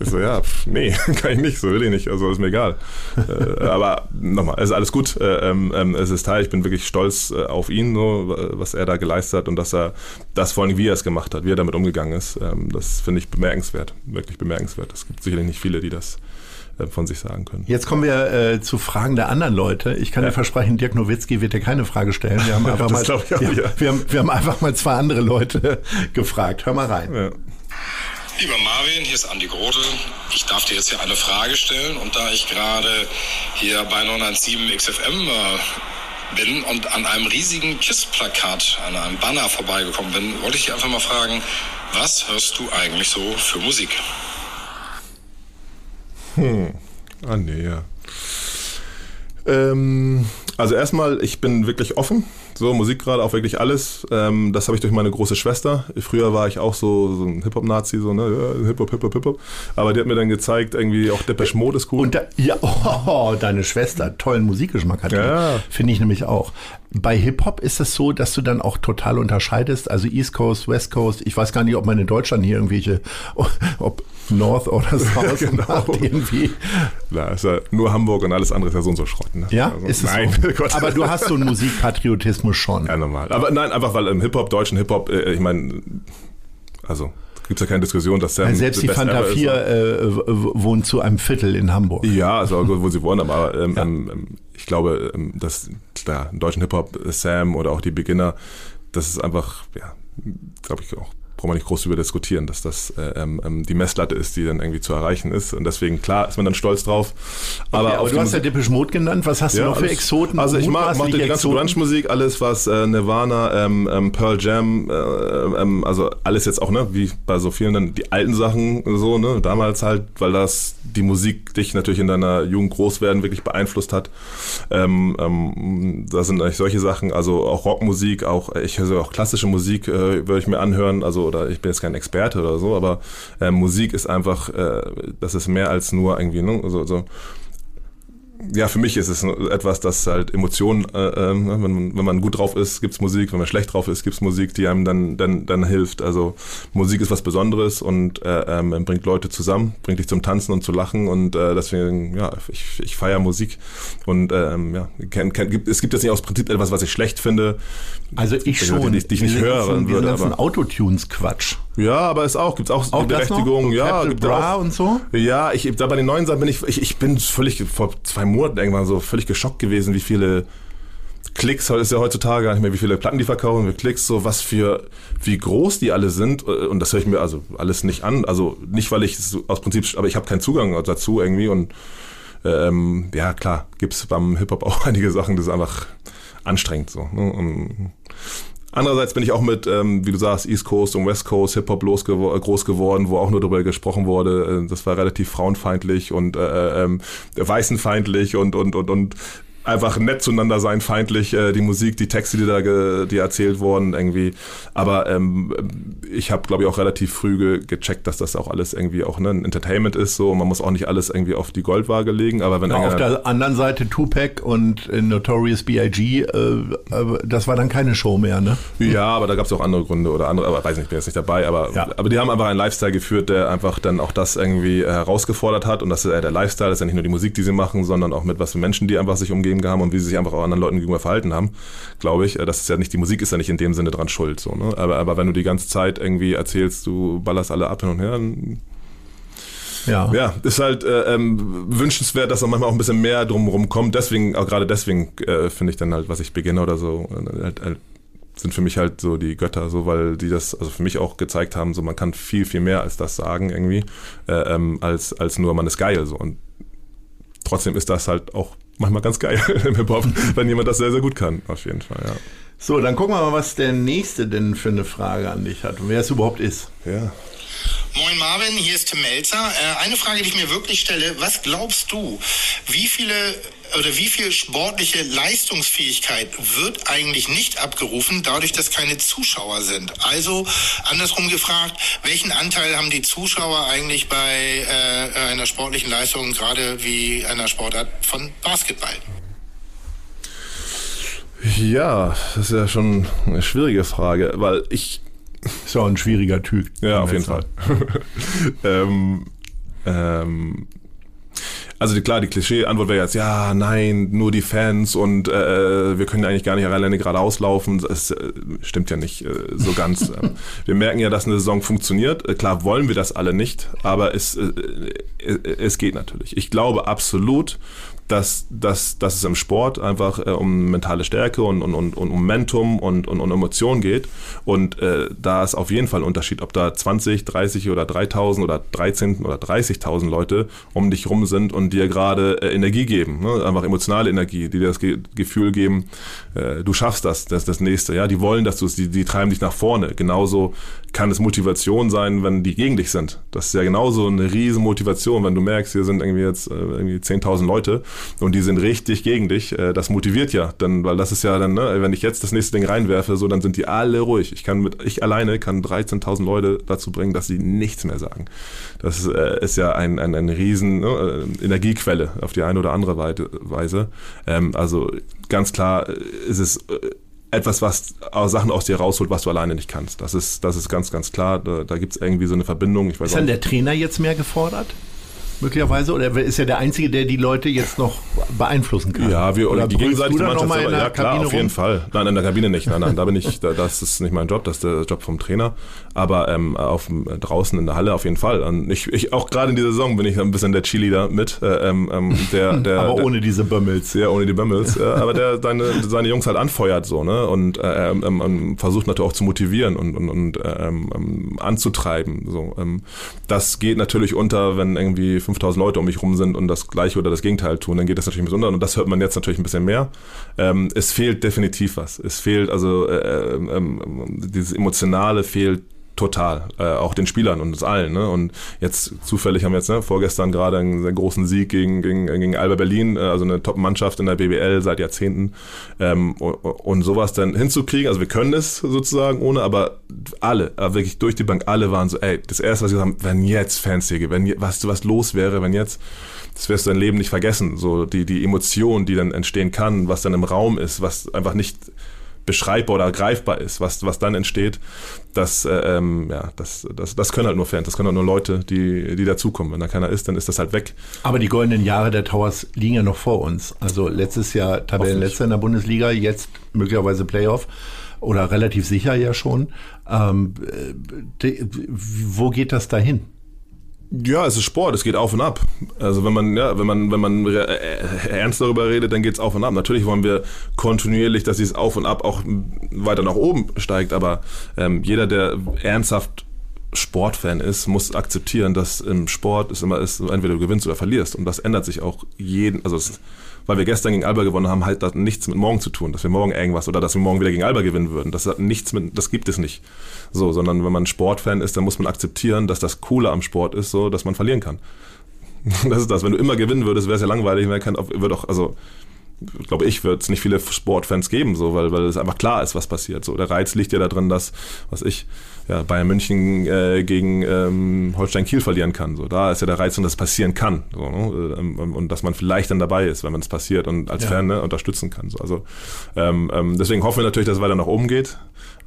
Ich so, ja, pf, nee, [laughs] kann ich nicht, so will ich nicht, also ist mir egal. Äh, aber nochmal, es ist alles gut, äh, ähm, ähm, es ist Teil, ich bin wirklich stolz äh, auf ihn, so, was er da geleistet hat und dass er das vor allem, wie er es gemacht hat, wie er damit umgegangen ist, ähm, das finde ich bemerkenswert, wirklich bemerkenswert. Es gibt sicherlich nicht viele, die das äh, von sich sagen können. Jetzt kommen wir äh, zu Fragen der anderen Leute. Ich kann Ja. dir versprechen, Dirk Nowitzki wird dir keine Frage stellen. Wir haben [laughs] einfach, mal, wir, wir, haben, wir haben einfach mal zwei andere Leute [laughs] gefragt. Hör mal rein. Ja. Lieber Marvin, hier ist Andi Grote. Ich darf dir jetzt hier eine Frage stellen und da ich gerade hier bei 917 XFM äh, bin und an einem riesigen KISS-Plakat, an einem Banner vorbeigekommen bin, wollte ich dich einfach mal fragen, was hörst du eigentlich so für Musik? Ah, nee, ja. Ähm, also erstmal, ich bin wirklich offen. So, Musik gerade, auch wirklich alles. Ähm, das habe ich durch meine große Schwester. Früher war ich auch so, so ein Hip-Hop-Nazi, so, ne, ja, Hip-Hop, Hip-Hop, Hip-Hop. Aber die hat mir dann gezeigt, irgendwie auch Depeche Mode ist cool. Und da, ja, [laughs] oh, deine Schwester, tollen Musikgeschmack hat. Ja. Finde ich nämlich auch. Bei Hip-Hop ist es so, dass du dann auch total unterscheidest. Also East Coast, West Coast. Ich weiß gar nicht, ob man in Deutschland hier irgendwelche, [laughs] ob North oder [laughs] South Genau. macht irgendwie. Da ist ja nur Hamburg und alles andere ist ja so und so Schrott. Ne? Ja, Also, ist es nein, so. Aber du hast so einen Musikpatriotismus schon. Ja, normal. Aber nein, einfach weil im Hip-Hop, deutschen Hip-Hop, äh, ich meine, also gibt es ja keine Diskussion, dass Sam Selbst the die Fanta ever ist. 4 äh, w- wohnt zu einem Viertel in Hamburg. Ja, also gut, wo sie wollen, aber ähm, Ja. ähm, ich glaube, ähm, dass klar, im deutschen Hip-Hop äh, Sam oder auch die Beginner, das ist einfach, ja, glaube ich auch, braucht man nicht groß über diskutieren, dass das äh, ähm, ähm, die Messlatte ist, die dann irgendwie zu erreichen ist. Und deswegen, klar, ist man dann stolz drauf. Aber, Aber, aber du hast ja Depeche Mode genannt. Was hast du noch für alles- Exoten? Also ich mag, Mutmaßliche mochte die ganze? Grunge-Musik, alles was äh, Nirvana, ähm, ähm, Pearl Jam, äh, ähm, also alles jetzt auch, ne, wie bei so vielen dann die alten Sachen so, ne, damals halt, weil das die Musik dich natürlich in deiner Jugend groß werden wirklich beeinflusst hat. Ähm, ähm, da sind eigentlich solche Sachen, also auch Rockmusik, auch ich höre auch klassische Musik, äh, würde ich mir anhören, also oder ich bin jetzt kein Experte oder so, aber äh, Musik ist einfach, äh, das ist mehr als nur irgendwie, ne, so, so ja, für mich ist es etwas, das halt Emotionen, äh, äh, wenn, man, wenn man gut drauf ist, gibt's Musik, wenn man schlecht drauf ist, gibt's Musik, die einem dann, dann, dann hilft. Also Musik ist was Besonderes und äh, ähm, bringt Leute zusammen, bringt dich zum Tanzen und zu lachen und äh, deswegen, ja, ich, ich feiere Musik und ähm, ja, kenn, kenn, gibt, es gibt jetzt nicht aus Prinzip etwas, was ich schlecht finde. Also ich schon. Die ich- die ich nicht hören würde, ganzen aber- Autotunes-Quatsch. Ja, aber ist auch, gibt's auch, Auch? Berechtigung, ja, gibt Bra auch. und so? Ja, ich, da bei den neuen Sachen bin ich, ich, ich bin völlig, vor zwei Monaten irgendwann so völlig geschockt gewesen, wie viele Klicks, ist ja heutzutage gar nicht mehr, wie viele Platten die verkaufen, wie Klicks, so was für, wie groß die alle sind. Und das höre ich mir also alles nicht an. Also nicht, weil ich es aus Prinzip, aber ich habe keinen Zugang dazu irgendwie. Und ähm, ja, klar, gibt's beim Hip-Hop auch [laughs] einige Sachen, das ist einfach anstrengend so. Ne? Und Andererseits bin ich auch mit, ähm, wie du sagst, East Coast und West Coast Hip-Hop losgewo- äh, groß geworden, wo auch nur darüber gesprochen wurde. Äh, Das war relativ frauenfeindlich und äh, ähm, weißenfeindlich und, und, und, und einfach nett zueinander sein, feindlich, äh, die Musik, die Texte, die da ge, die erzählt wurden, irgendwie. Aber ähm, ich habe, glaube ich, auch relativ früh ge gecheckt, dass das auch alles irgendwie auch ne, ein Entertainment ist. So, man muss auch nicht alles irgendwie auf die Goldwaage legen. Aber wenn ja, auf der anderen Seite Tupac und äh, Notorious B.I.G., äh, das war dann keine Show mehr, ne? Ja, aber da gab es auch andere Gründe oder andere, aber weiß nicht, ich bin jetzt nicht dabei. Aber, ja. aber die haben einfach einen Lifestyle geführt, der einfach dann auch das irgendwie herausgefordert hat. Und das ist ja der Lifestyle, das ist ja nicht nur die Musik, die sie machen, sondern auch mit was für Menschen, die einfach sich umgeben haben und wie sie sich einfach auch anderen Leuten gegenüber verhalten haben, glaube ich. Das ist ja nicht, die Musik ist ja nicht in dem Sinne dran schuld. So, ne? aber, aber wenn du die ganze Zeit irgendwie erzählst, du ballerst alle ab hin und her, dann ja. ja, ist halt äh, ähm, wünschenswert, dass da manchmal auch ein bisschen mehr drumherum kommt. Deswegen, auch gerade deswegen äh, finde ich dann halt, was ich beginne oder so, äh, halt, halt, sind für mich halt so die Götter, so weil die das also für mich auch gezeigt haben, so man kann viel, viel mehr als das sagen irgendwie, äh, ähm, als, als nur man ist geil. So. Und trotzdem ist das halt auch manchmal ganz geil [laughs] im Hip-Hop, wenn jemand das sehr, sehr gut kann, auf jeden Fall, ja. So, dann gucken wir mal, was der Nächste denn für eine Frage an dich hat und wer es überhaupt ist. Ja. Moin Marvin, hier ist Tim Melzer. Äh, eine Frage, die ich mir wirklich stelle, was glaubst du, wie viele oder wie viel sportliche Leistungsfähigkeit wird eigentlich nicht abgerufen, dadurch, dass keine Zuschauer sind? Also andersrum gefragt, welchen Anteil haben die Zuschauer eigentlich bei äh, einer sportlichen Leistung, gerade wie einer Sportart von Basketball? Ja, das ist ja schon eine schwierige Frage, weil ich ist ja auch ein schwieriger Typ. Ja, auf jeden Fall. [laughs] ähm, ähm, also die, klar, die Klischee-Antwort wäre jetzt, ja, nein, nur die Fans und äh, wir können eigentlich gar nicht alleine geradeaus laufen. Das äh, stimmt ja nicht äh, so ganz. [laughs] Ähm, wir merken ja, dass eine Saison funktioniert. Äh, klar wollen wir das alle nicht, aber es, äh, äh, es geht natürlich. Ich glaube absolut, dass, dass, dass es im Sport einfach äh, um mentale Stärke und, und, und, und Momentum und, und, und Emotion geht. Und äh, da ist auf jeden Fall ein Unterschied, ob da 20, 30 oder 3000 oder 13 oder 30.000 Leute um dich rum sind und dir gerade äh, Energie geben. Ne? Einfach emotionale Energie, die dir das Ge Gefühl geben, äh, du schaffst das, das das Nächste. Ja, Die wollen, dass du es, die, die treiben dich nach vorne. Genauso kann es Motivation sein, wenn die gegen dich sind. Das ist ja genauso eine riesen Motivation, wenn du merkst, hier sind irgendwie jetzt äh, irgendwie 10.000 Leute und die sind richtig gegen dich, äh, das motiviert ja, dann, weil das ist ja dann, ne, wenn ich jetzt das nächste Ding reinwerfe, so, dann sind die alle ruhig. Ich kann mit, ich alleine kann 13.000 Leute dazu bringen, dass sie nichts mehr sagen. Das ist, äh, ist ja ein, ein, ein riesen ne, äh, Energiequelle auf die eine oder andere Weise. Ähm, also ganz klar ist es etwas, was Sachen aus dir rausholt, was du alleine nicht kannst. Das ist, das ist ganz, ganz klar. Da, da gibt es irgendwie so eine Verbindung. ist dann der Trainer jetzt mehr gefordert? Möglicherweise? Oder ist er der Einzige, der die Leute jetzt noch beeinflussen kann? Ja, wir, oder die gegenseitige Mannschaft selber, ja klar, Kabine auf jeden rum? Fall. Nein, in der Kabine nicht. Nein, nein, da bin ich, da, das ist nicht mein Job, das ist der Job vom Trainer. Aber ähm, auf, draußen in der Halle auf jeden Fall. Und ich, ich auch gerade in dieser Saison bin ich ein bisschen der Cheerleader mit. Äh, ähm, ähm der, [laughs] der, aber ohne diese Bömmels. Ja, ohne die Bömmels. äh, aber der seine, seine Jungs halt anfeuert so, ne? Und äh, ähm, ähm, versucht natürlich auch zu motivieren und, und, und ähm, ähm, anzutreiben. So. Ähm, das geht natürlich unter, wenn irgendwie 5000 Leute um mich rum sind und das Gleiche oder das Gegenteil tun, dann geht das natürlich ein bisschen unter und das hört man jetzt natürlich ein bisschen mehr. Ähm, es fehlt definitiv was. Es fehlt also äh, ähm, dieses Emotionale fehlt total, äh, auch den Spielern und uns allen. Ne? Und jetzt zufällig haben wir jetzt ne, vorgestern gerade einen sehr großen Sieg gegen, gegen, gegen Alba Berlin, äh, also eine Top-Mannschaft in der BBL seit Jahrzehnten. Ähm, und, und sowas dann hinzukriegen, also wir können es sozusagen ohne, aber alle, aber wirklich durch die Bank, alle waren so, ey, das erste, was wir haben, wenn jetzt Fans hier wenn was, was los wäre, wenn jetzt, das wirst du dein Leben nicht vergessen. So die, die Emotion, die dann entstehen kann, was dann im Raum ist, was einfach nicht beschreibbar oder greifbar ist, was, was dann entsteht, das, äh, ähm, ja, das, das, das können halt nur Fans, das können halt nur Leute, die, die dazukommen. Wenn da keiner ist, dann ist das halt weg. Aber die goldenen Jahre der Towers liegen ja noch vor uns. Also letztes Jahr Tabellenletzter in der Bundesliga, jetzt möglicherweise Playoff oder relativ sicher ja schon. Ähm, äh, de, wo geht das dahin? Ja, es ist Sport, es geht auf und ab. Also wenn man, ja, wenn man, wenn man äh, ernst darüber redet, dann geht es auf und ab. Natürlich wollen wir kontinuierlich, dass dieses Auf und Ab auch weiter nach oben steigt, aber ähm, jeder, der ernsthaft Sportfan ist, muss akzeptieren, dass im Sport es immer ist, entweder du gewinnst oder verlierst. Und das ändert sich auch jeden, also es, weil wir gestern gegen Alba gewonnen haben, halt nichts mit morgen zu tun, dass wir morgen irgendwas oder dass wir morgen wieder gegen Alba gewinnen würden. Das hat nichts mit, das gibt es nicht. So, sondern wenn man Sportfan ist, dann muss man akzeptieren, dass das Coole am Sport ist, so, dass man verlieren kann. [laughs] Das ist das. Wenn du immer gewinnen würdest, wäre es ja langweilig, man kann, wird auch, also, glaube ich, wird es nicht viele Sportfans geben, so, weil, weil es einfach klar ist, was passiert. So, der Reiz liegt ja da drin, dass, was ich, ja, Bayern München äh, gegen ähm, Holstein Kiel verlieren kann. So, da ist ja der Reiz, und das passieren kann. So, ne? ähm, und dass man vielleicht dann dabei ist, wenn man es passiert und als ja. Fan ne, unterstützen kann. So, also ähm, ähm, deswegen hoffen wir natürlich, dass es weiter nach oben geht.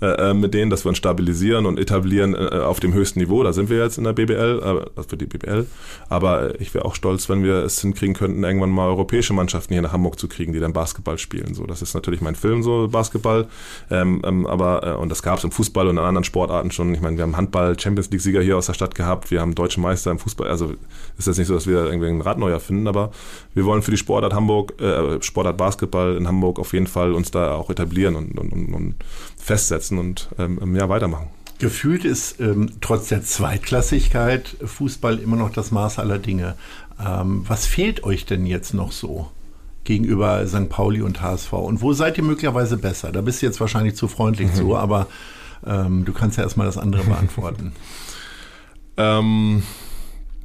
Äh, äh, mit denen, dass wir uns stabilisieren und etablieren äh, auf dem höchsten Niveau. Da sind wir jetzt in der BBL, äh, für die BBL. Aber ich wäre auch stolz, wenn wir es hinkriegen könnten, irgendwann mal europäische Mannschaften hier nach Hamburg zu kriegen, die dann Basketball spielen. So, das ist natürlich mein Film, so Basketball. Ähm, ähm, aber, äh, und das gab es im Fußball und in anderen Sportarten schon. Ich meine, wir haben Handball, Champions League-Sieger hier aus der Stadt gehabt. Wir haben deutsche Meister im Fußball. Also ist jetzt nicht so, dass wir irgendwie ein Rad neu erfinden, aber wir wollen für die Sportart Hamburg, äh, Sportart Basketball in Hamburg auf jeden Fall uns da auch etablieren und, und, und festsetzen und ähm, ja, weitermachen. Gefühlt ist ähm, trotz der Zweitklassigkeit Fußball immer noch das Maß aller Dinge. Ähm, was fehlt euch denn jetzt noch so gegenüber St. Pauli und HSV? Und wo seid ihr möglicherweise besser? Da bist du jetzt wahrscheinlich zu freundlich mhm. [laughs] zu, aber ähm, du kannst ja erstmal das andere beantworten. [laughs] ähm,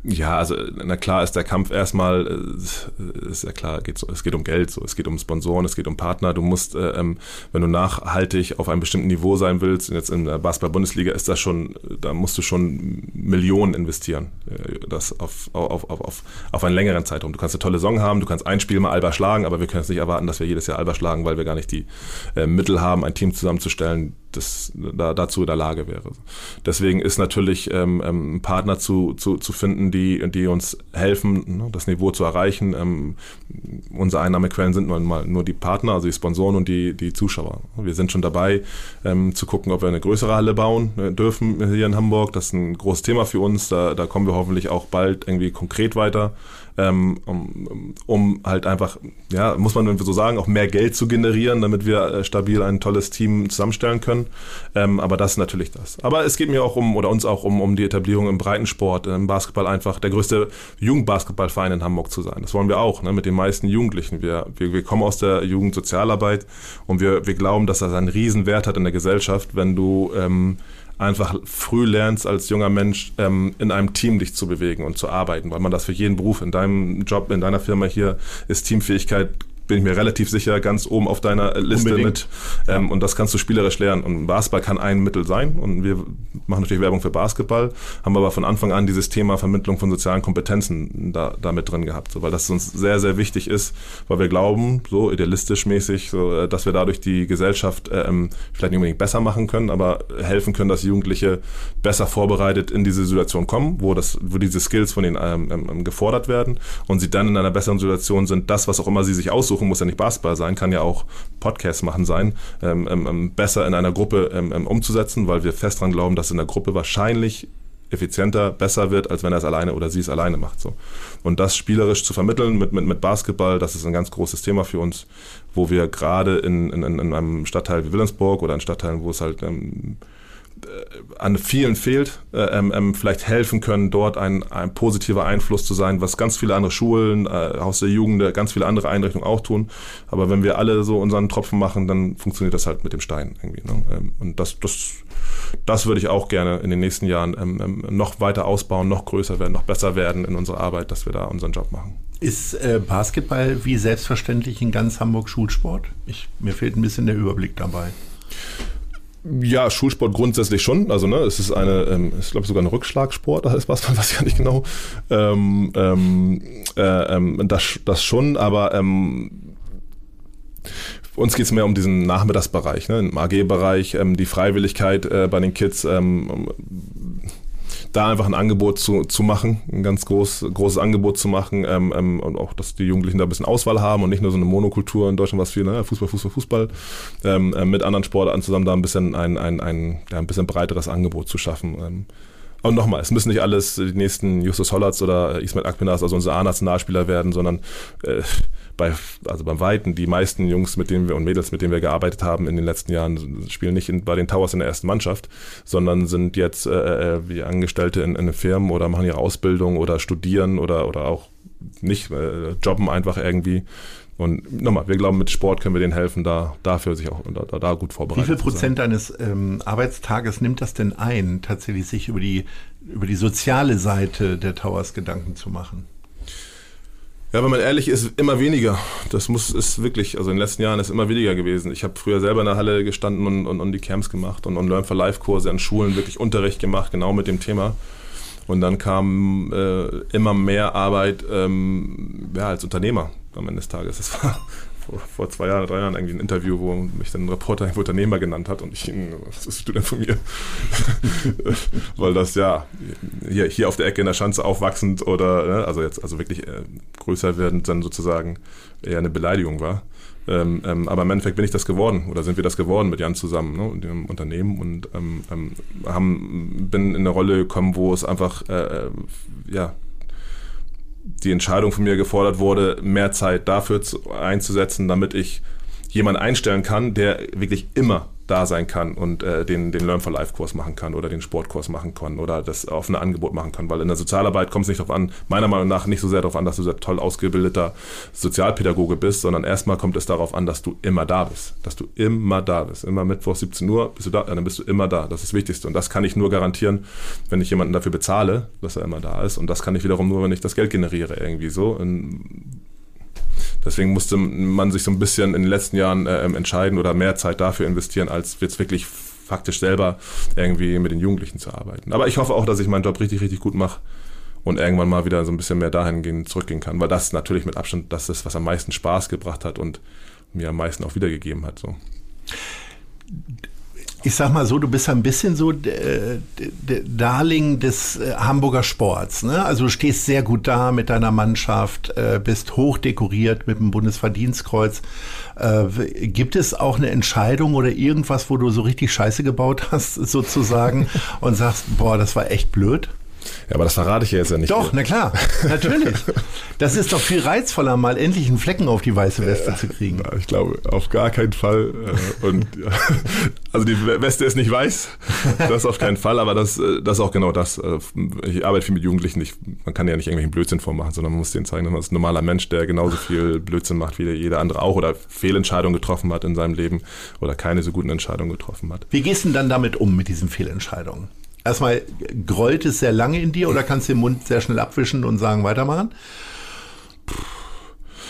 ja, also na klar ist der Kampf erstmal, äh, ist ja klar, geht so, es geht um Geld, so, es geht um Sponsoren, es geht um Partner. Du musst, äh, ähm, wenn du nachhaltig auf einem bestimmten Niveau sein willst, jetzt in der Basketball-Bundesliga ist das schon, da musst du schon Millionen investieren, äh, das auf, auf, auf, auf, auf einen längeren Zeitraum. Du kannst eine tolle Saison haben, du kannst ein Spiel mal Alba schlagen, aber wir können jetzt nicht erwarten, dass wir jedes Jahr Alba schlagen, weil wir gar nicht die äh, Mittel haben, ein Team zusammenzustellen, das da, dazu in der Lage wäre. Deswegen ist natürlich ähm, ähm, Partner zu, zu, zu finden, die, die uns helfen, ne, das Niveau zu erreichen. Ähm, unsere Einnahmequellen sind nun mal nur die Partner, also die Sponsoren und die, die Zuschauer. Wir sind schon dabei, ähm, zu gucken, ob wir eine größere Halle bauen äh, dürfen hier in Hamburg. Das ist ein großes Thema für uns. Da, da kommen wir hoffentlich auch bald irgendwie konkret weiter ähm, um, um halt einfach, ja, muss man so sagen, auch mehr Geld zu generieren, damit wir äh, stabil ein tolles Team zusammenstellen können. Ähm, aber das ist natürlich das. Aber es geht mir auch um, oder uns auch um, um die Etablierung im Breitensport, im Basketball einfach der größte Jugendbasketballverein in Hamburg zu sein. Das wollen wir auch, ne, mit den meisten Jugendlichen. Wir, wir, wir kommen aus der Jugendsozialarbeit und wir, wir glauben, dass das einen Riesenwert hat in der Gesellschaft, wenn du ähm, einfach früh lernst als junger Mensch ähm, in einem Team dich zu bewegen und zu arbeiten, weil man das für jeden Beruf in deinem Job, in deiner Firma hier ist Teamfähigkeit bin ich mir relativ sicher, ganz oben auf deiner Liste Unbedingt. mit. Ähm, ja. Und das kannst du spielerisch lernen. Und Basketball kann ein Mittel sein. Und wir machen natürlich Werbung für Basketball, haben aber von Anfang an dieses Thema Vermittlung von sozialen Kompetenzen da, da mit drin gehabt. So, weil das uns sehr, sehr wichtig ist, weil wir glauben, so idealistisch mäßig, so, äh, dass wir dadurch die Gesellschaft äh, ähm, vielleicht nicht unbedingt besser machen können, aber helfen können, dass Jugendliche besser vorbereitet in diese Situation kommen, wo, das, wo diese Skills von ihnen ähm, ähm, gefordert werden und sie dann in einer besseren Situation sind, das, was auch immer sie sich aussuchen, muss ja nicht Basketball sein, kann ja auch Podcast machen sein, ähm, ähm, ähm besser in einer Gruppe ähm, ähm, umzusetzen, weil wir fest daran glauben, dass in der Gruppe wahrscheinlich effizienter, besser wird, als wenn er es alleine oder sie es alleine macht. So. Und das spielerisch zu vermitteln mit, mit, mit Basketball, das ist ein ganz großes Thema für uns, wo wir gerade in, in, in einem Stadtteil wie Willensburg oder in Stadtteilen, wo es halt ähm, äh, an vielen fehlt, äh, ähm, ähm, vielleicht helfen können, dort ein, ein positiver Einfluss zu sein, was ganz viele andere Schulen, äh, Haus der Jugend, äh, ganz viele andere Einrichtungen auch tun. Aber wenn wir alle so unseren Tropfen machen, dann funktioniert das halt mit dem Stein irgendwie. Ne? Ähm, und das, das, das würde ich auch gerne in den nächsten Jahren ähm, ähm, noch weiter ausbauen, noch größer werden, noch besser werden in unserer Arbeit, dass wir da unseren Job machen. Ist äh, Basketball wie selbstverständlich in ganz Hamburg Schulsport? Ich, mir fehlt ein bisschen der Überblick dabei. Ja, Schulsport grundsätzlich schon. Also ne, es ist eine, ähm, ich glaube sogar ein Rückschlagsport, das ist was, [laughs] weiß ich gar nicht genau. Ähm, ähm, äh, ähm, das, das schon, aber ähm, uns geht es mehr um diesen Nachmittagsbereich, ne? im AG-Bereich, ähm, die Freiwilligkeit äh, bei den Kids. Ähm, da einfach ein Angebot zu, zu machen, ein ganz groß, großes Angebot zu machen ähm, ähm, und auch, dass die Jugendlichen da ein bisschen Auswahl haben und nicht nur so eine Monokultur in Deutschland, was viel, ne? Fußball, Fußball, Fußball, ähm, äh, mit anderen Sportarten zusammen da ein bisschen ein, ein, ein, ja, ein bisschen breiteres Angebot zu schaffen. Ähm. Und nochmal, es müssen nicht alles die nächsten Justus Hollatz oder Ismet Akpinas, also unsere A-Nationalspieler werden, sondern äh, bei, also beim Weiten, die meisten Jungs, mit denen wir und Mädels, mit denen wir gearbeitet haben in den letzten Jahren, spielen nicht in, bei den Towers in der ersten Mannschaft, sondern sind jetzt äh, äh wie Angestellte in, in Firmen oder machen ihre Ausbildung oder studieren oder, oder auch nicht, äh, jobben einfach irgendwie. Und nochmal, wir glauben, mit Sport können wir denen helfen, da dafür sich auch da, da gut vorbereiten. Wie viel Prozent deines ähm, Arbeitstages nimmt das denn ein, tatsächlich sich über die, über die soziale Seite der Towers Gedanken zu machen? Ja, wenn man ehrlich ist, immer weniger. Das muss ist wirklich, also in den letzten Jahren ist immer weniger gewesen. Ich habe früher selber in der Halle gestanden und, und, und die Camps gemacht und, und Learn for Life Kurse an Schulen wirklich Unterricht gemacht, genau mit dem Thema. Und dann kam äh, immer mehr Arbeit ähm, ja, als Unternehmer am Ende des Tages. Das war vor, vor zwei Jahren, drei Jahren irgendwie ein Interview, wo mich dann ein Reporter einen Unternehmer genannt hat und ich was bist du denn von mir? [laughs] Weil das ja hier, hier auf der Ecke in der Schanze aufwachsend oder, ne, also jetzt, also wirklich äh, größer werdend dann sozusagen eher eine Beleidigung war. Ähm, ähm, aber im Endeffekt bin ich das geworden oder sind wir das geworden mit Jan zusammen ne, in dem Unternehmen und ähm, ähm haben, bin in eine Rolle gekommen, wo es einfach äh, äh ja, die Entscheidung von mir gefordert wurde, mehr Zeit dafür zu, einzusetzen, damit ich jemanden einstellen kann, der wirklich immer da sein kann und äh, den, den Learn for Life Kurs machen kann oder den Sportkurs machen kann oder das offene Angebot machen kann. Weil in der Sozialarbeit kommt es nicht darauf an, meiner Meinung nach nicht so sehr darauf an, dass du sehr toll ausgebildeter Sozialpädagoge bist, sondern erstmal kommt es darauf an, dass du immer da bist. Dass du immer da bist. Immer Mittwoch 17 Uhr bist du da, dann bist du immer da. Das ist das Wichtigste. Und das kann ich nur garantieren, wenn ich jemanden dafür bezahle, dass er immer da ist. Und das kann ich wiederum nur, wenn ich das Geld generiere irgendwie so. Und Deswegen musste man sich so ein bisschen in den letzten Jahren äh, entscheiden oder mehr Zeit dafür investieren, als jetzt wirklich faktisch selber irgendwie mit den Jugendlichen zu arbeiten. Aber ich hoffe auch, dass ich meinen Job richtig, richtig gut mache und irgendwann mal wieder so ein bisschen mehr dahin gehen, zurückgehen kann, weil das natürlich mit Abstand das ist, was am meisten Spaß gebracht hat und mir am meisten auch wiedergegeben hat. So ich sag mal so, du bist ein bisschen so äh, Darling des äh, Hamburger Sports. Ne? Also du stehst sehr gut da mit deiner Mannschaft, äh, bist hoch dekoriert mit dem Bundesverdienstkreuz. Äh, gibt es auch eine Entscheidung oder irgendwas, wo du so richtig Scheiße gebaut hast, [laughs] sozusagen, und sagst, boah, das war echt blöd? Ja, aber das verrate ich ja jetzt ja nicht. Doch, mehr. na klar, natürlich. [laughs] Das ist doch viel reizvoller, mal endlich einen Flecken auf die weiße Weste ja, zu kriegen. Ich glaube, auf gar keinen Fall. Äh, und [laughs] also die Weste ist nicht weiß, das auf keinen Fall, aber das, äh, das ist auch genau das. Äh, ich arbeite viel mit Jugendlichen, ich, man kann ja nicht irgendwelchen Blödsinn vormachen, sondern man muss denen zeigen, dass man ist ein normaler Mensch, der genauso viel Blödsinn macht wie jeder andere auch oder Fehlentscheidungen getroffen hat in seinem Leben oder keine so guten Entscheidungen getroffen hat. Wie gehst du denn dann damit um, mit diesen Fehlentscheidungen? Erstmal grollt es sehr lange in dir oder kannst du den Mund sehr schnell abwischen und sagen, weitermachen?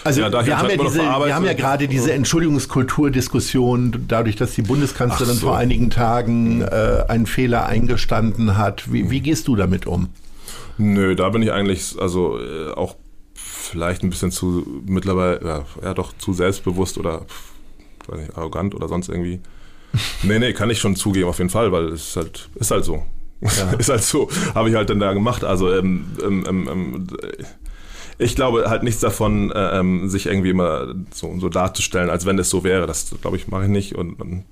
Also ja, wir, haben ja diese, wir haben ja gerade diese Entschuldigungskulturdiskussion, dadurch, dass die Bundeskanzlerin so. vor einigen Tagen äh, einen Fehler eingestanden hat. Wie, wie, gehst du damit um? Nö, da bin ich eigentlich also äh, auch vielleicht ein bisschen zu mittlerweile ja, ja doch zu selbstbewusst oder nicht, arrogant oder sonst irgendwie. [laughs] nee, nee, kann ich schon zugeben auf jeden Fall, weil es ist halt ist halt so. Ja. [laughs] ist halt so, habe ich halt dann da gemacht. Also ähm, ähm, ähm, ähm, ich glaube halt nichts davon, äh, ähm, sich irgendwie immer so, so darzustellen, als wenn es so wäre. Das glaube ich mache ich nicht und, und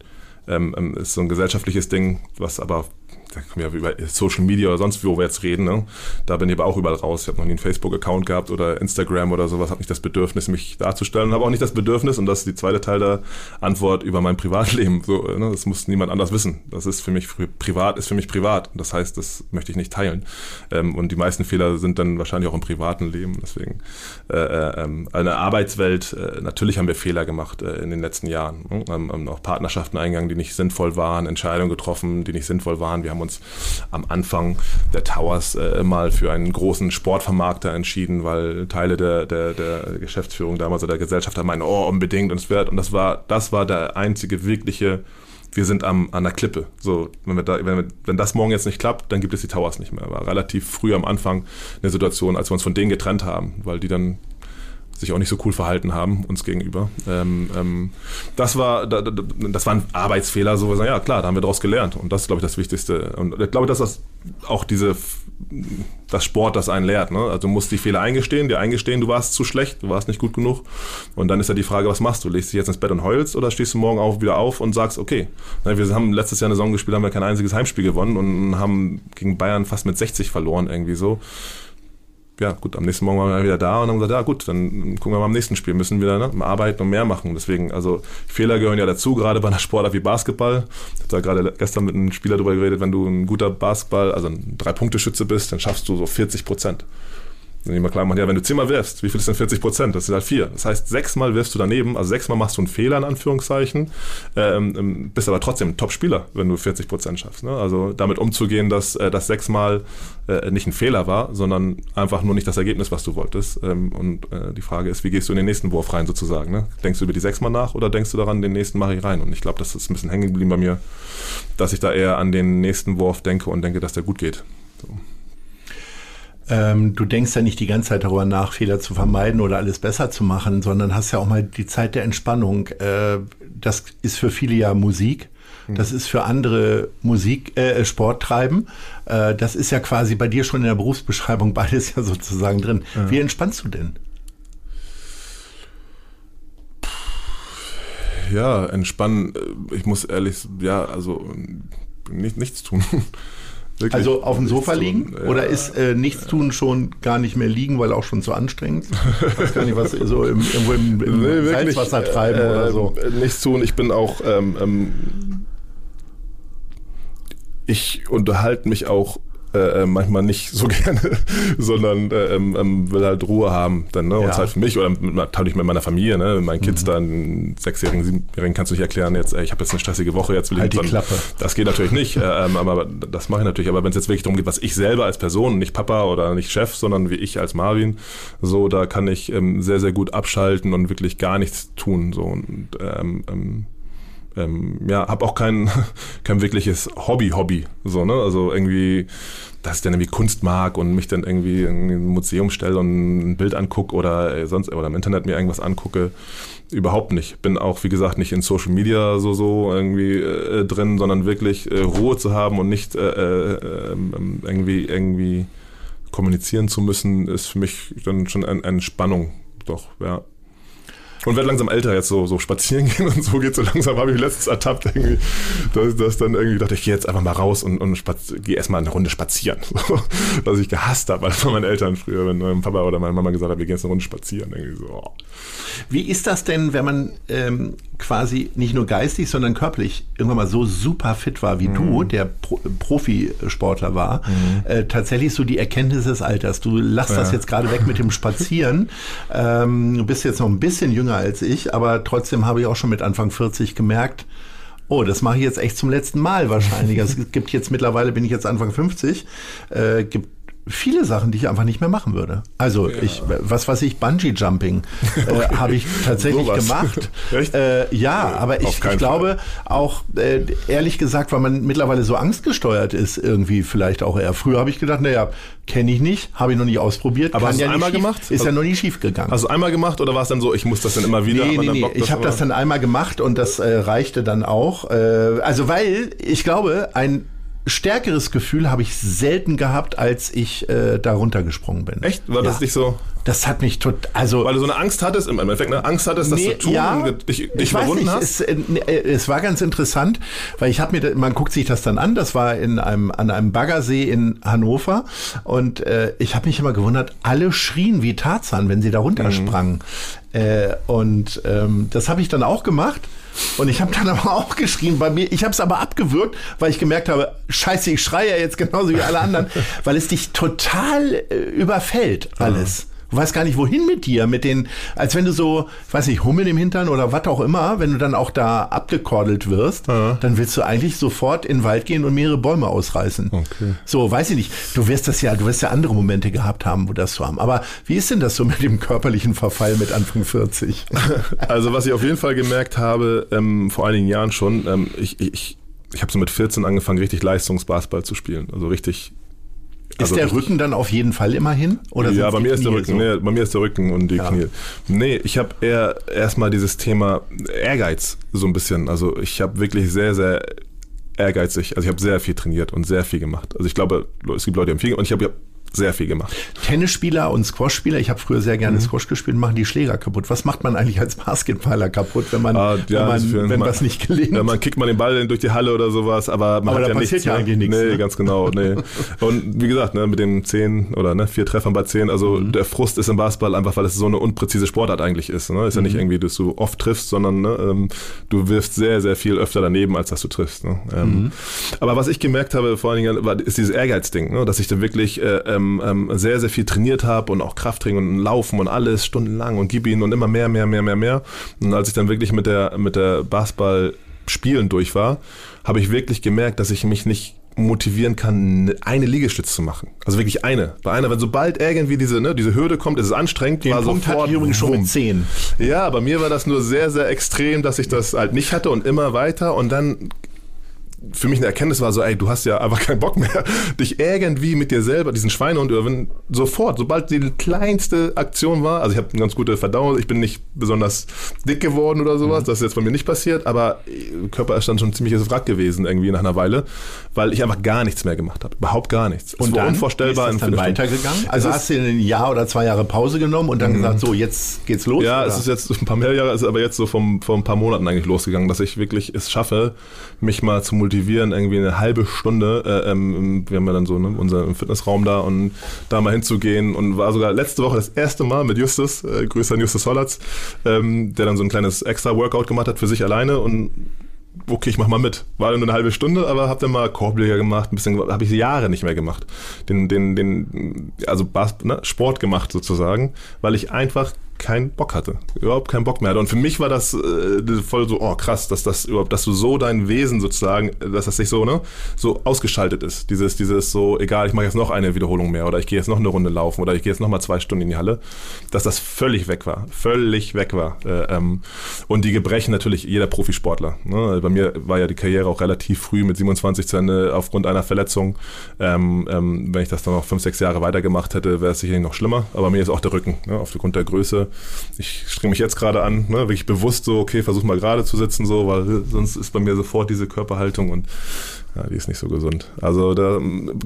ähm, ähm, ist so ein gesellschaftliches Ding, was aber da über Social Media oder sonst wo wir jetzt reden, ne? da bin ich aber auch überall raus. Ich habe noch nie einen Facebook-Account gehabt oder Instagram oder sowas, habe nicht das Bedürfnis, mich darzustellen habe auch nicht das Bedürfnis, und das ist die zweite Teil der Antwort über mein Privatleben. So, ne? Das muss niemand anders wissen. Das ist für mich privat, ist für mich privat. Das heißt, das möchte ich nicht teilen. Ähm, und die meisten Fehler sind dann wahrscheinlich auch im privaten Leben. Deswegen äh, äh, ähm, eine Arbeitswelt, äh, natürlich haben wir Fehler gemacht äh, in den letzten Jahren. Ne? Ähm, auch Partnerschaften eingegangen, die nicht sinnvoll waren, Entscheidungen getroffen, die nicht sinnvoll waren. Wir haben uns am Anfang der Towers äh, mal für einen großen Sportvermarkter entschieden, weil Teile der, der, der Geschäftsführung damals oder der Gesellschaft haben meinen, oh, unbedingt und es wird. Und das war, das war der einzige wirkliche wir sind am, an der Klippe. So, wenn, wir da, wenn, wir, wenn das morgen jetzt nicht klappt, dann gibt es die Towers nicht mehr. War relativ früh am Anfang eine Situation, als wir uns von denen getrennt haben, weil die dann sich auch nicht so cool verhalten haben uns gegenüber. Ähm, ähm, das war das war ein Arbeitsfehler, so ja klar, da haben wir daraus gelernt und das ist glaube ich das Wichtigste. Und ich glaube, dass das auch diese das Sport das einen lehrt. Ne? Also du musst die Fehler eingestehen, dir eingestehen, du warst zu schlecht, du warst nicht gut genug. Und dann ist ja die Frage, was machst du? Legst dich jetzt ins Bett und heulst oder stehst du morgen auch wieder auf und sagst, okay, wir haben letztes Jahr eine Saison gespielt, haben wir kein einziges Heimspiel gewonnen und haben gegen Bayern fast mit 60 verloren irgendwie so ja, gut, am nächsten Morgen waren wir wieder da und haben gesagt, ja gut, dann gucken wir mal am nächsten Spiel, müssen wir ne, arbeiten und mehr machen. Deswegen, also Fehler gehören ja dazu, gerade bei einer Sportart wie Basketball. Ich habe da gerade gestern mit einem Spieler darüber geredet, wenn du ein guter Basketball, also ein Drei-Punkte-Schütze bist, dann schaffst du so 40 Prozent. Dann immer klar machen, ja, wenn du zehnmal wirfst, wie viel ist denn 40 Prozent? Das sind halt vier. Das heißt, sechsmal wirfst du daneben, also sechsmal machst du einen Fehler in Anführungszeichen, ähm, ähm bist aber trotzdem ein Top-Spieler, wenn du 40 Prozent schaffst. Ne? Also damit umzugehen, dass äh, das sechsmal äh, nicht ein Fehler war, sondern einfach nur nicht das Ergebnis, was du wolltest. Ähm, und äh, die Frage ist, wie gehst du in den nächsten Wurf rein sozusagen? Ne? Denkst du über die sechsmal nach oder denkst du daran, den nächsten mache ich rein? Und ich glaube, das ist ein bisschen hängen geblieben bei mir, dass ich da eher an den nächsten Wurf denke und denke, dass der gut geht. So. Ähm, du denkst ja nicht die ganze Zeit darüber nach, Fehler zu vermeiden oder alles besser zu machen, sondern hast ja auch mal die Zeit der Entspannung. Äh, das ist für viele ja Musik. Das ist für andere Musik, äh, Sport treiben. Äh, das ist ja quasi bei dir schon in der Berufsbeschreibung beides ja sozusagen drin. Ja. Wie entspannst du denn? Ja, entspannen. Äh, ich muss ehrlich, ja, also nicht, nichts tun. Wirklich? Also auf dem Sofa liegen? Ja. Oder ist äh, nichts tun schon gar nicht mehr liegen, weil auch schon zu anstrengend? Ich weiß gar nicht, was so im, irgendwo im, im [laughs] nee, Salzwasser treiben äh, oder so. Nichts tun. Ich bin auch, ähm, ähm, ich unterhalte mich auch äh, äh, manchmal nicht so [laughs] gerne, sondern äh, ähm, ähm, will halt Ruhe haben dann, ne? Und ja. Zeit für mich oder natürlich mit meiner Familie, ne? Mit meinen Kids mhm. dann, sechsjährigen, siebenjährigen kannst du nicht erklären, jetzt, ey, ich habe jetzt eine stressige Woche, jetzt will halt ich die Klappe. Das geht natürlich nicht, äh, ähm, aber das mache ich natürlich. Aber wenn es jetzt wirklich darum geht, was ich selber als Person, nicht Papa oder nicht Chef, sondern wie ich als Marvin, so, da kann ich ähm, sehr, sehr gut abschalten und wirklich gar nichts tun. So und ähm, ähm, ähm, ja, habe auch kein, [laughs] kein wirkliches Hobby-Hobby. So, ne? Also irgendwie, dass ich dann irgendwie Kunst mag und mich dann irgendwie in ein Museum stelle und ein Bild angucke oder äh, sonst oder im Internet mir irgendwas angucke. Überhaupt nicht. Bin auch, wie gesagt, nicht in Social Media so so irgendwie äh, drin, sondern wirklich äh, Ruhe zu haben und nicht äh, äh, ähm, irgendwie irgendwie kommunizieren zu müssen, ist für mich dann schon eine Entspannung. Doch, ja. Und werde langsam älter jetzt so, so spazieren [laughs] gehen und so geht so langsam, habe ich letztens ertappt irgendwie, dass, dass dann irgendwie dachte, ich gehe jetzt einfach mal raus und, und gehe erstmal eine Runde spazieren. [laughs] So, was ich gehasst habe, weil von meinen Eltern früher, wenn mein Papa oder meine Mama gesagt hat, wir gehen jetzt eine Runde spazieren. Irgendwie so, oh. Wie ist das denn, wenn man ähm, quasi nicht nur geistig, sondern körperlich irgendwann mal so super fit war wie mhm. du, der Pro Profisportler war, mhm. äh, tatsächlich so die Erkenntnis des Alters. Du lass ja. das jetzt gerade weg mit dem Spazieren. [laughs] ähm, du bist jetzt noch ein bisschen jünger als ich, aber trotzdem habe ich auch schon mit Anfang 40 gemerkt, Oh, das mache ich jetzt echt zum letzten Mal wahrscheinlich. Also es gibt jetzt mittlerweile, bin ich jetzt Anfang 50, äh, gibt viele Sachen, die ich einfach nicht mehr machen würde. Also ja. ich, was weiß ich, Bungee Jumping äh, [laughs] okay. habe ich tatsächlich so gemacht. [laughs] Äh, ja, ja, aber ich, ich glaube auch äh, ehrlich gesagt, weil man mittlerweile so angstgesteuert ist, irgendwie vielleicht auch eher. Früher habe ich gedacht, naja, kenne ich nicht, habe ich noch nicht ausprobiert. Aber hast du ja einmal schief, gemacht? Ist also, ja noch nie schief gegangen. Hast du einmal gemacht oder war es dann so, ich muss das dann immer wieder? Nee, nee, nee. ich habe das dann einmal gemacht und das äh, reichte dann auch. Äh, also weil ich glaube, ein stärkeres Gefühl habe ich selten gehabt, als ich äh, da runtergesprungen bin. Echt? War ja. das nicht so? Das hat mich total, also weil du so eine Angst hattest im Endeffekt, eine Angst hattest, das nee, zu tun ja, und dich, dich ich überwunden weiß nicht, hast. Es, äh, äh, es war ganz interessant, weil ich habe mir, man guckt sich das dann an. Das war in einem an einem Baggersee in Hannover und äh, ich habe mich immer gewundert. Alle schrien wie Tarzan, wenn sie da runtersprangen. Mhm. Äh, und ähm, das habe ich dann auch gemacht. Und ich habe dann aber auch geschrien bei mir. Ich habe es aber abgewürgt, weil ich gemerkt habe, scheiße, ich schreie ja jetzt genauso wie alle anderen, weil es dich total äh, überfällt alles. Du weißt gar nicht, wohin mit dir, mit den, als wenn du so, weiß nicht, Hummeln im Hintern oder was auch immer, wenn du dann auch da abgekordelt wirst, ja. dann willst du eigentlich sofort in den Wald gehen und mehrere Bäume ausreißen. Okay. So, weiß ich nicht. Du wirst das ja, du wirst ja andere Momente gehabt haben, wo das zu haben. Aber wie ist denn das so mit dem körperlichen Verfall mit Anfang 40? [laughs] Also, was ich auf jeden Fall gemerkt habe, ähm, vor einigen Jahren schon, ähm, ich, ich, ich habe so mit 14 angefangen, richtig Leistungsbasketball zu spielen. Also richtig also ist der Rücken dann auf jeden Fall immer hin? Oder ja, bei mir ist der Rücken. So? Nee, bei mir ist der Rücken und die ja. Knie. Nee, ich habe eher erstmal dieses Thema Ehrgeiz so ein bisschen. Also ich habe wirklich sehr, sehr ehrgeizig. Also ich habe sehr viel trainiert und sehr viel gemacht. Also ich glaube, es gibt Leute, die haben viel und ich habe sehr viel gemacht. Tennisspieler und Squashspieler, ich habe früher sehr gerne mhm. Squash gespielt, machen die Schläger kaputt. Was macht man eigentlich als Basketballer kaputt, wenn man, ah, ja, wenn, man, wenn man, was nicht gelingt? Ja, man kickt mal den Ball durch die Halle oder sowas, aber man aber hat ja passiert nichts, ja eigentlich nichts. Nee, ne? ganz genau. Nee. und wie gesagt, ne, mit den zehn oder ne, vier Treffern bei zehn, also mhm. der Frust ist im Basketball einfach, weil es so eine unpräzise Sportart eigentlich ist. Ne? Ist ja nicht mhm. irgendwie, dass du oft triffst, sondern ne, ähm, du wirfst sehr, sehr viel öfter daneben, als dass du triffst. Ne? Ähm, mhm. Aber was ich gemerkt habe, vor allen Dingen, war, ist dieses Ehrgeizding, ne? dass ich dann wirklich äh, ähm, ähm, ähm, sehr, sehr viel trainiert habe und auch Krafttraining und Laufen und alles stundenlang und gib ihn und immer mehr, mehr, mehr, mehr, mehr. Und als ich dann wirklich mit der, mit der Basketball Spielen durch war, habe ich wirklich gemerkt, dass ich mich nicht motivieren kann, eine Liegestütz zu machen. Also wirklich eine. Bei einer, wenn sobald irgendwie diese, ne, diese Hürde kommt, ist es anstrengend. Den war Punkt sofort hatte ich übrigens schon mit 10. Ja, bei mir war das nur sehr, sehr extrem, dass ich das halt nicht hatte und immer weiter und dann für mich eine Erkenntnis war so, ey, du hast ja einfach keinen Bock mehr, [laughs] dich irgendwie mit dir selber, diesen Schweinehund überwinden, sofort, sobald die kleinste Aktion war, also ich habe eine ganz gute Verdauung, ich bin nicht besonders dick geworden oder sowas, das ist jetzt bei mir nicht passiert, aber Körper ist dann schon ein ziemliches Wrack gewesen irgendwie nach einer Weile, weil ich einfach gar nichts mehr gemacht habe, überhaupt gar nichts. Und es war dann unvorstellbar. ist das in dann weitergegangen? Also Es hast du ein Jahr oder zwei Jahre Pause genommen und dann gesagt, so, jetzt geht's los? Ja, oder? es ist jetzt ein paar mehr Jahre, es ist aber jetzt so vom, vor ein paar Monaten eigentlich losgegangen, dass ich wirklich es schaffe, mich mal zu motivieren, irgendwie eine halbe Stunde, äh, ähm, wir haben ja dann so ne, unseren Fitnessraum da und da mal hinzugehen und war sogar letzte Woche das erste Mal mit Justus, äh, Grüße an Justus Hollatz, ähm, der dann so ein kleines extra Workout gemacht hat für sich alleine und okay, ich mach mal mit. War nur eine halbe Stunde, aber hab dann mal Korbleger gemacht, ein bisschen, habe ich Jahre nicht mehr gemacht. Den, den, den, also ne, Sport gemacht sozusagen, weil ich einfach keinen Bock hatte. Überhaupt keinen Bock mehr hatte. Und für mich war das äh, voll so, oh krass, dass das überhaupt, dass du so dein Wesen sozusagen, dass das nicht so, ne, so ausgeschaltet ist. Dieses, dieses so, egal, ich mache jetzt noch eine Wiederholung mehr oder ich gehe jetzt noch eine Runde laufen oder ich gehe jetzt noch mal zwei Stunden in die Halle, dass das völlig weg war. Völlig weg war. Äh, ähm, und die Gebrechen natürlich jeder Profisportler. Ne? Bei mir war ja die Karriere auch relativ früh mit 27 zu Ende aufgrund einer Verletzung. Ähm, ähm, wenn ich das dann noch fünf, sechs Jahre weitergemacht hätte, wäre es sicherlich noch schlimmer. Aber mir ist auch der Rücken, ne? aufgrund der Größe. Ich streng mich jetzt gerade an, ne? wirklich bewusst so, okay, versuch mal gerade zu sitzen, so, weil sonst ist bei mir sofort diese Körperhaltung und ja, die ist nicht so gesund. Also der,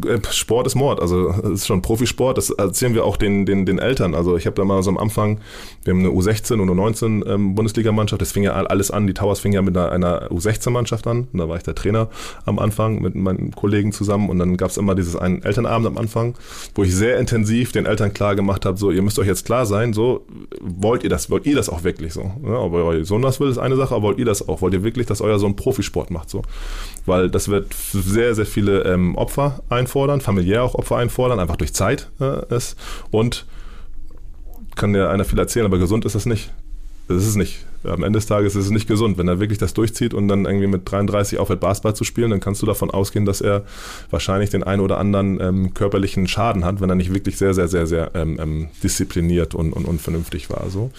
äh, Sport ist Mord. Also es ist schon Profisport. Das erzählen wir auch den, den, den Eltern. Also ich habe da mal so am Anfang, wir haben eine U16 und U19 ähm, Bundesligamannschaft. Das fing ja alles an. Die Towers fing ja mit einer, einer U16-Mannschaft an. Und da war ich der Trainer am Anfang mit meinen Kollegen zusammen. Und dann gab es immer dieses einen Elternabend am Anfang, wo ich sehr intensiv den Eltern klar gemacht habe, so, ihr müsst euch jetzt klar sein, so, wollt ihr das, wollt ihr das auch wirklich so? Ja, aber euer Sohn das will, ist eine Sache, aber wollt ihr das auch? Wollt ihr wirklich, dass euer Sohn Profisport macht? So? Weil das wird sehr, sehr viele ähm, Opfer einfordern, familiär auch Opfer einfordern, einfach durch Zeit äh, ist. Und kann ja einer viel erzählen, aber gesund ist das nicht. Das ist es nicht. Am Ende des Tages ist es nicht gesund. Wenn er wirklich das durchzieht und dann irgendwie mit 33 aufhört, Basketball zu spielen, dann kannst du davon ausgehen, dass er wahrscheinlich den einen oder anderen ähm, körperlichen Schaden hat, wenn er nicht wirklich sehr, sehr, sehr, sehr ähm, ähm, diszipliniert und, und, und vernünftig war. So.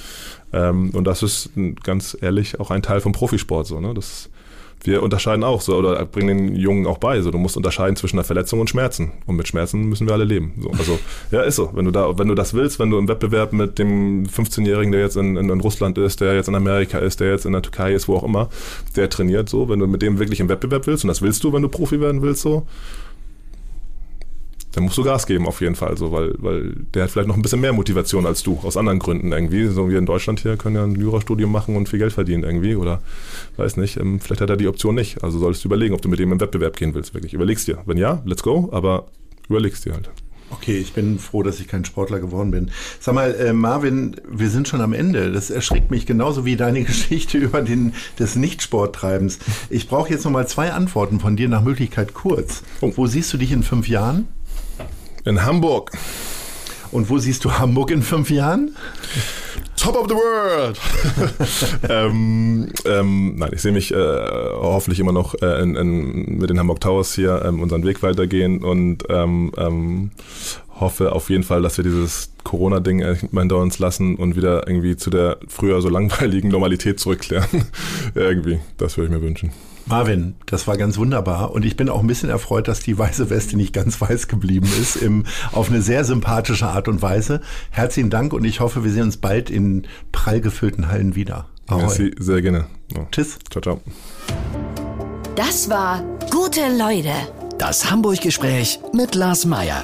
Ähm, und das ist ganz ehrlich auch ein Teil vom Profisport. So, ne? Das wir unterscheiden auch so oder bringen den Jungen auch bei. So, du musst unterscheiden zwischen einer Verletzung und Schmerzen. Und mit Schmerzen müssen wir alle leben. So, also [laughs] ja, ist so. Wenn du da, wenn du das willst, wenn du im Wettbewerb mit dem 15-Jährigen, der jetzt in, in, in, Russland ist, der jetzt in Amerika ist, der jetzt in der Türkei ist, wo auch immer, der trainiert so, wenn du mit dem wirklich im Wettbewerb willst, und das willst du, wenn du Profi werden willst, so, dann musst du Gas geben auf jeden Fall, so, weil, weil der hat vielleicht noch ein bisschen mehr Motivation als du, aus anderen Gründen irgendwie. So wie in Deutschland hier können ja ein Jurastudium machen und viel Geld verdienen irgendwie oder weiß nicht, ähm, vielleicht hat er die Option nicht. Also solltest du überlegen, ob du mit dem im Wettbewerb gehen willst, wirklich. Überlegst dir. Wenn ja, let's go, aber überlegst dir halt. Okay, ich bin froh, dass ich kein Sportler geworden bin. Sag mal, äh, Marvin, wir sind schon am Ende. Das erschrickt mich genauso wie deine [laughs] Geschichte über den des Nicht-Sporttreibens. Ich brauche jetzt noch mal zwei Antworten von dir nach Möglichkeit kurz. Oh. Wo siehst du dich in fünf Jahren? In Hamburg. Und wo siehst du Hamburg in fünf Jahren? Top of the world! [laughs] ähm, ähm, nein, ich sehe mich äh, hoffentlich immer noch äh, in, in, mit den Hamburg Towers hier ähm, unseren Weg weitergehen und ähm, ähm, hoffe auf jeden Fall, dass wir dieses Corona-Ding hinter uns lassen und wieder irgendwie zu der früher so langweiligen Normalität zurückkehren. [laughs] irgendwie, das würde ich mir wünschen. Marvin, das war ganz wunderbar und ich bin auch ein bisschen erfreut, dass die weiße Weste nicht ganz weiß geblieben ist, im, auf eine sehr sympathische Art und Weise. Herzlichen Dank und ich hoffe, wir sehen uns bald in prall gefüllten Hallen wieder. Ahoi. Merci, sehr gerne. Ja. Tschüss. Ciao, ciao. Das war Gute Leute. Das Hamburg-Gespräch mit Lars Meier.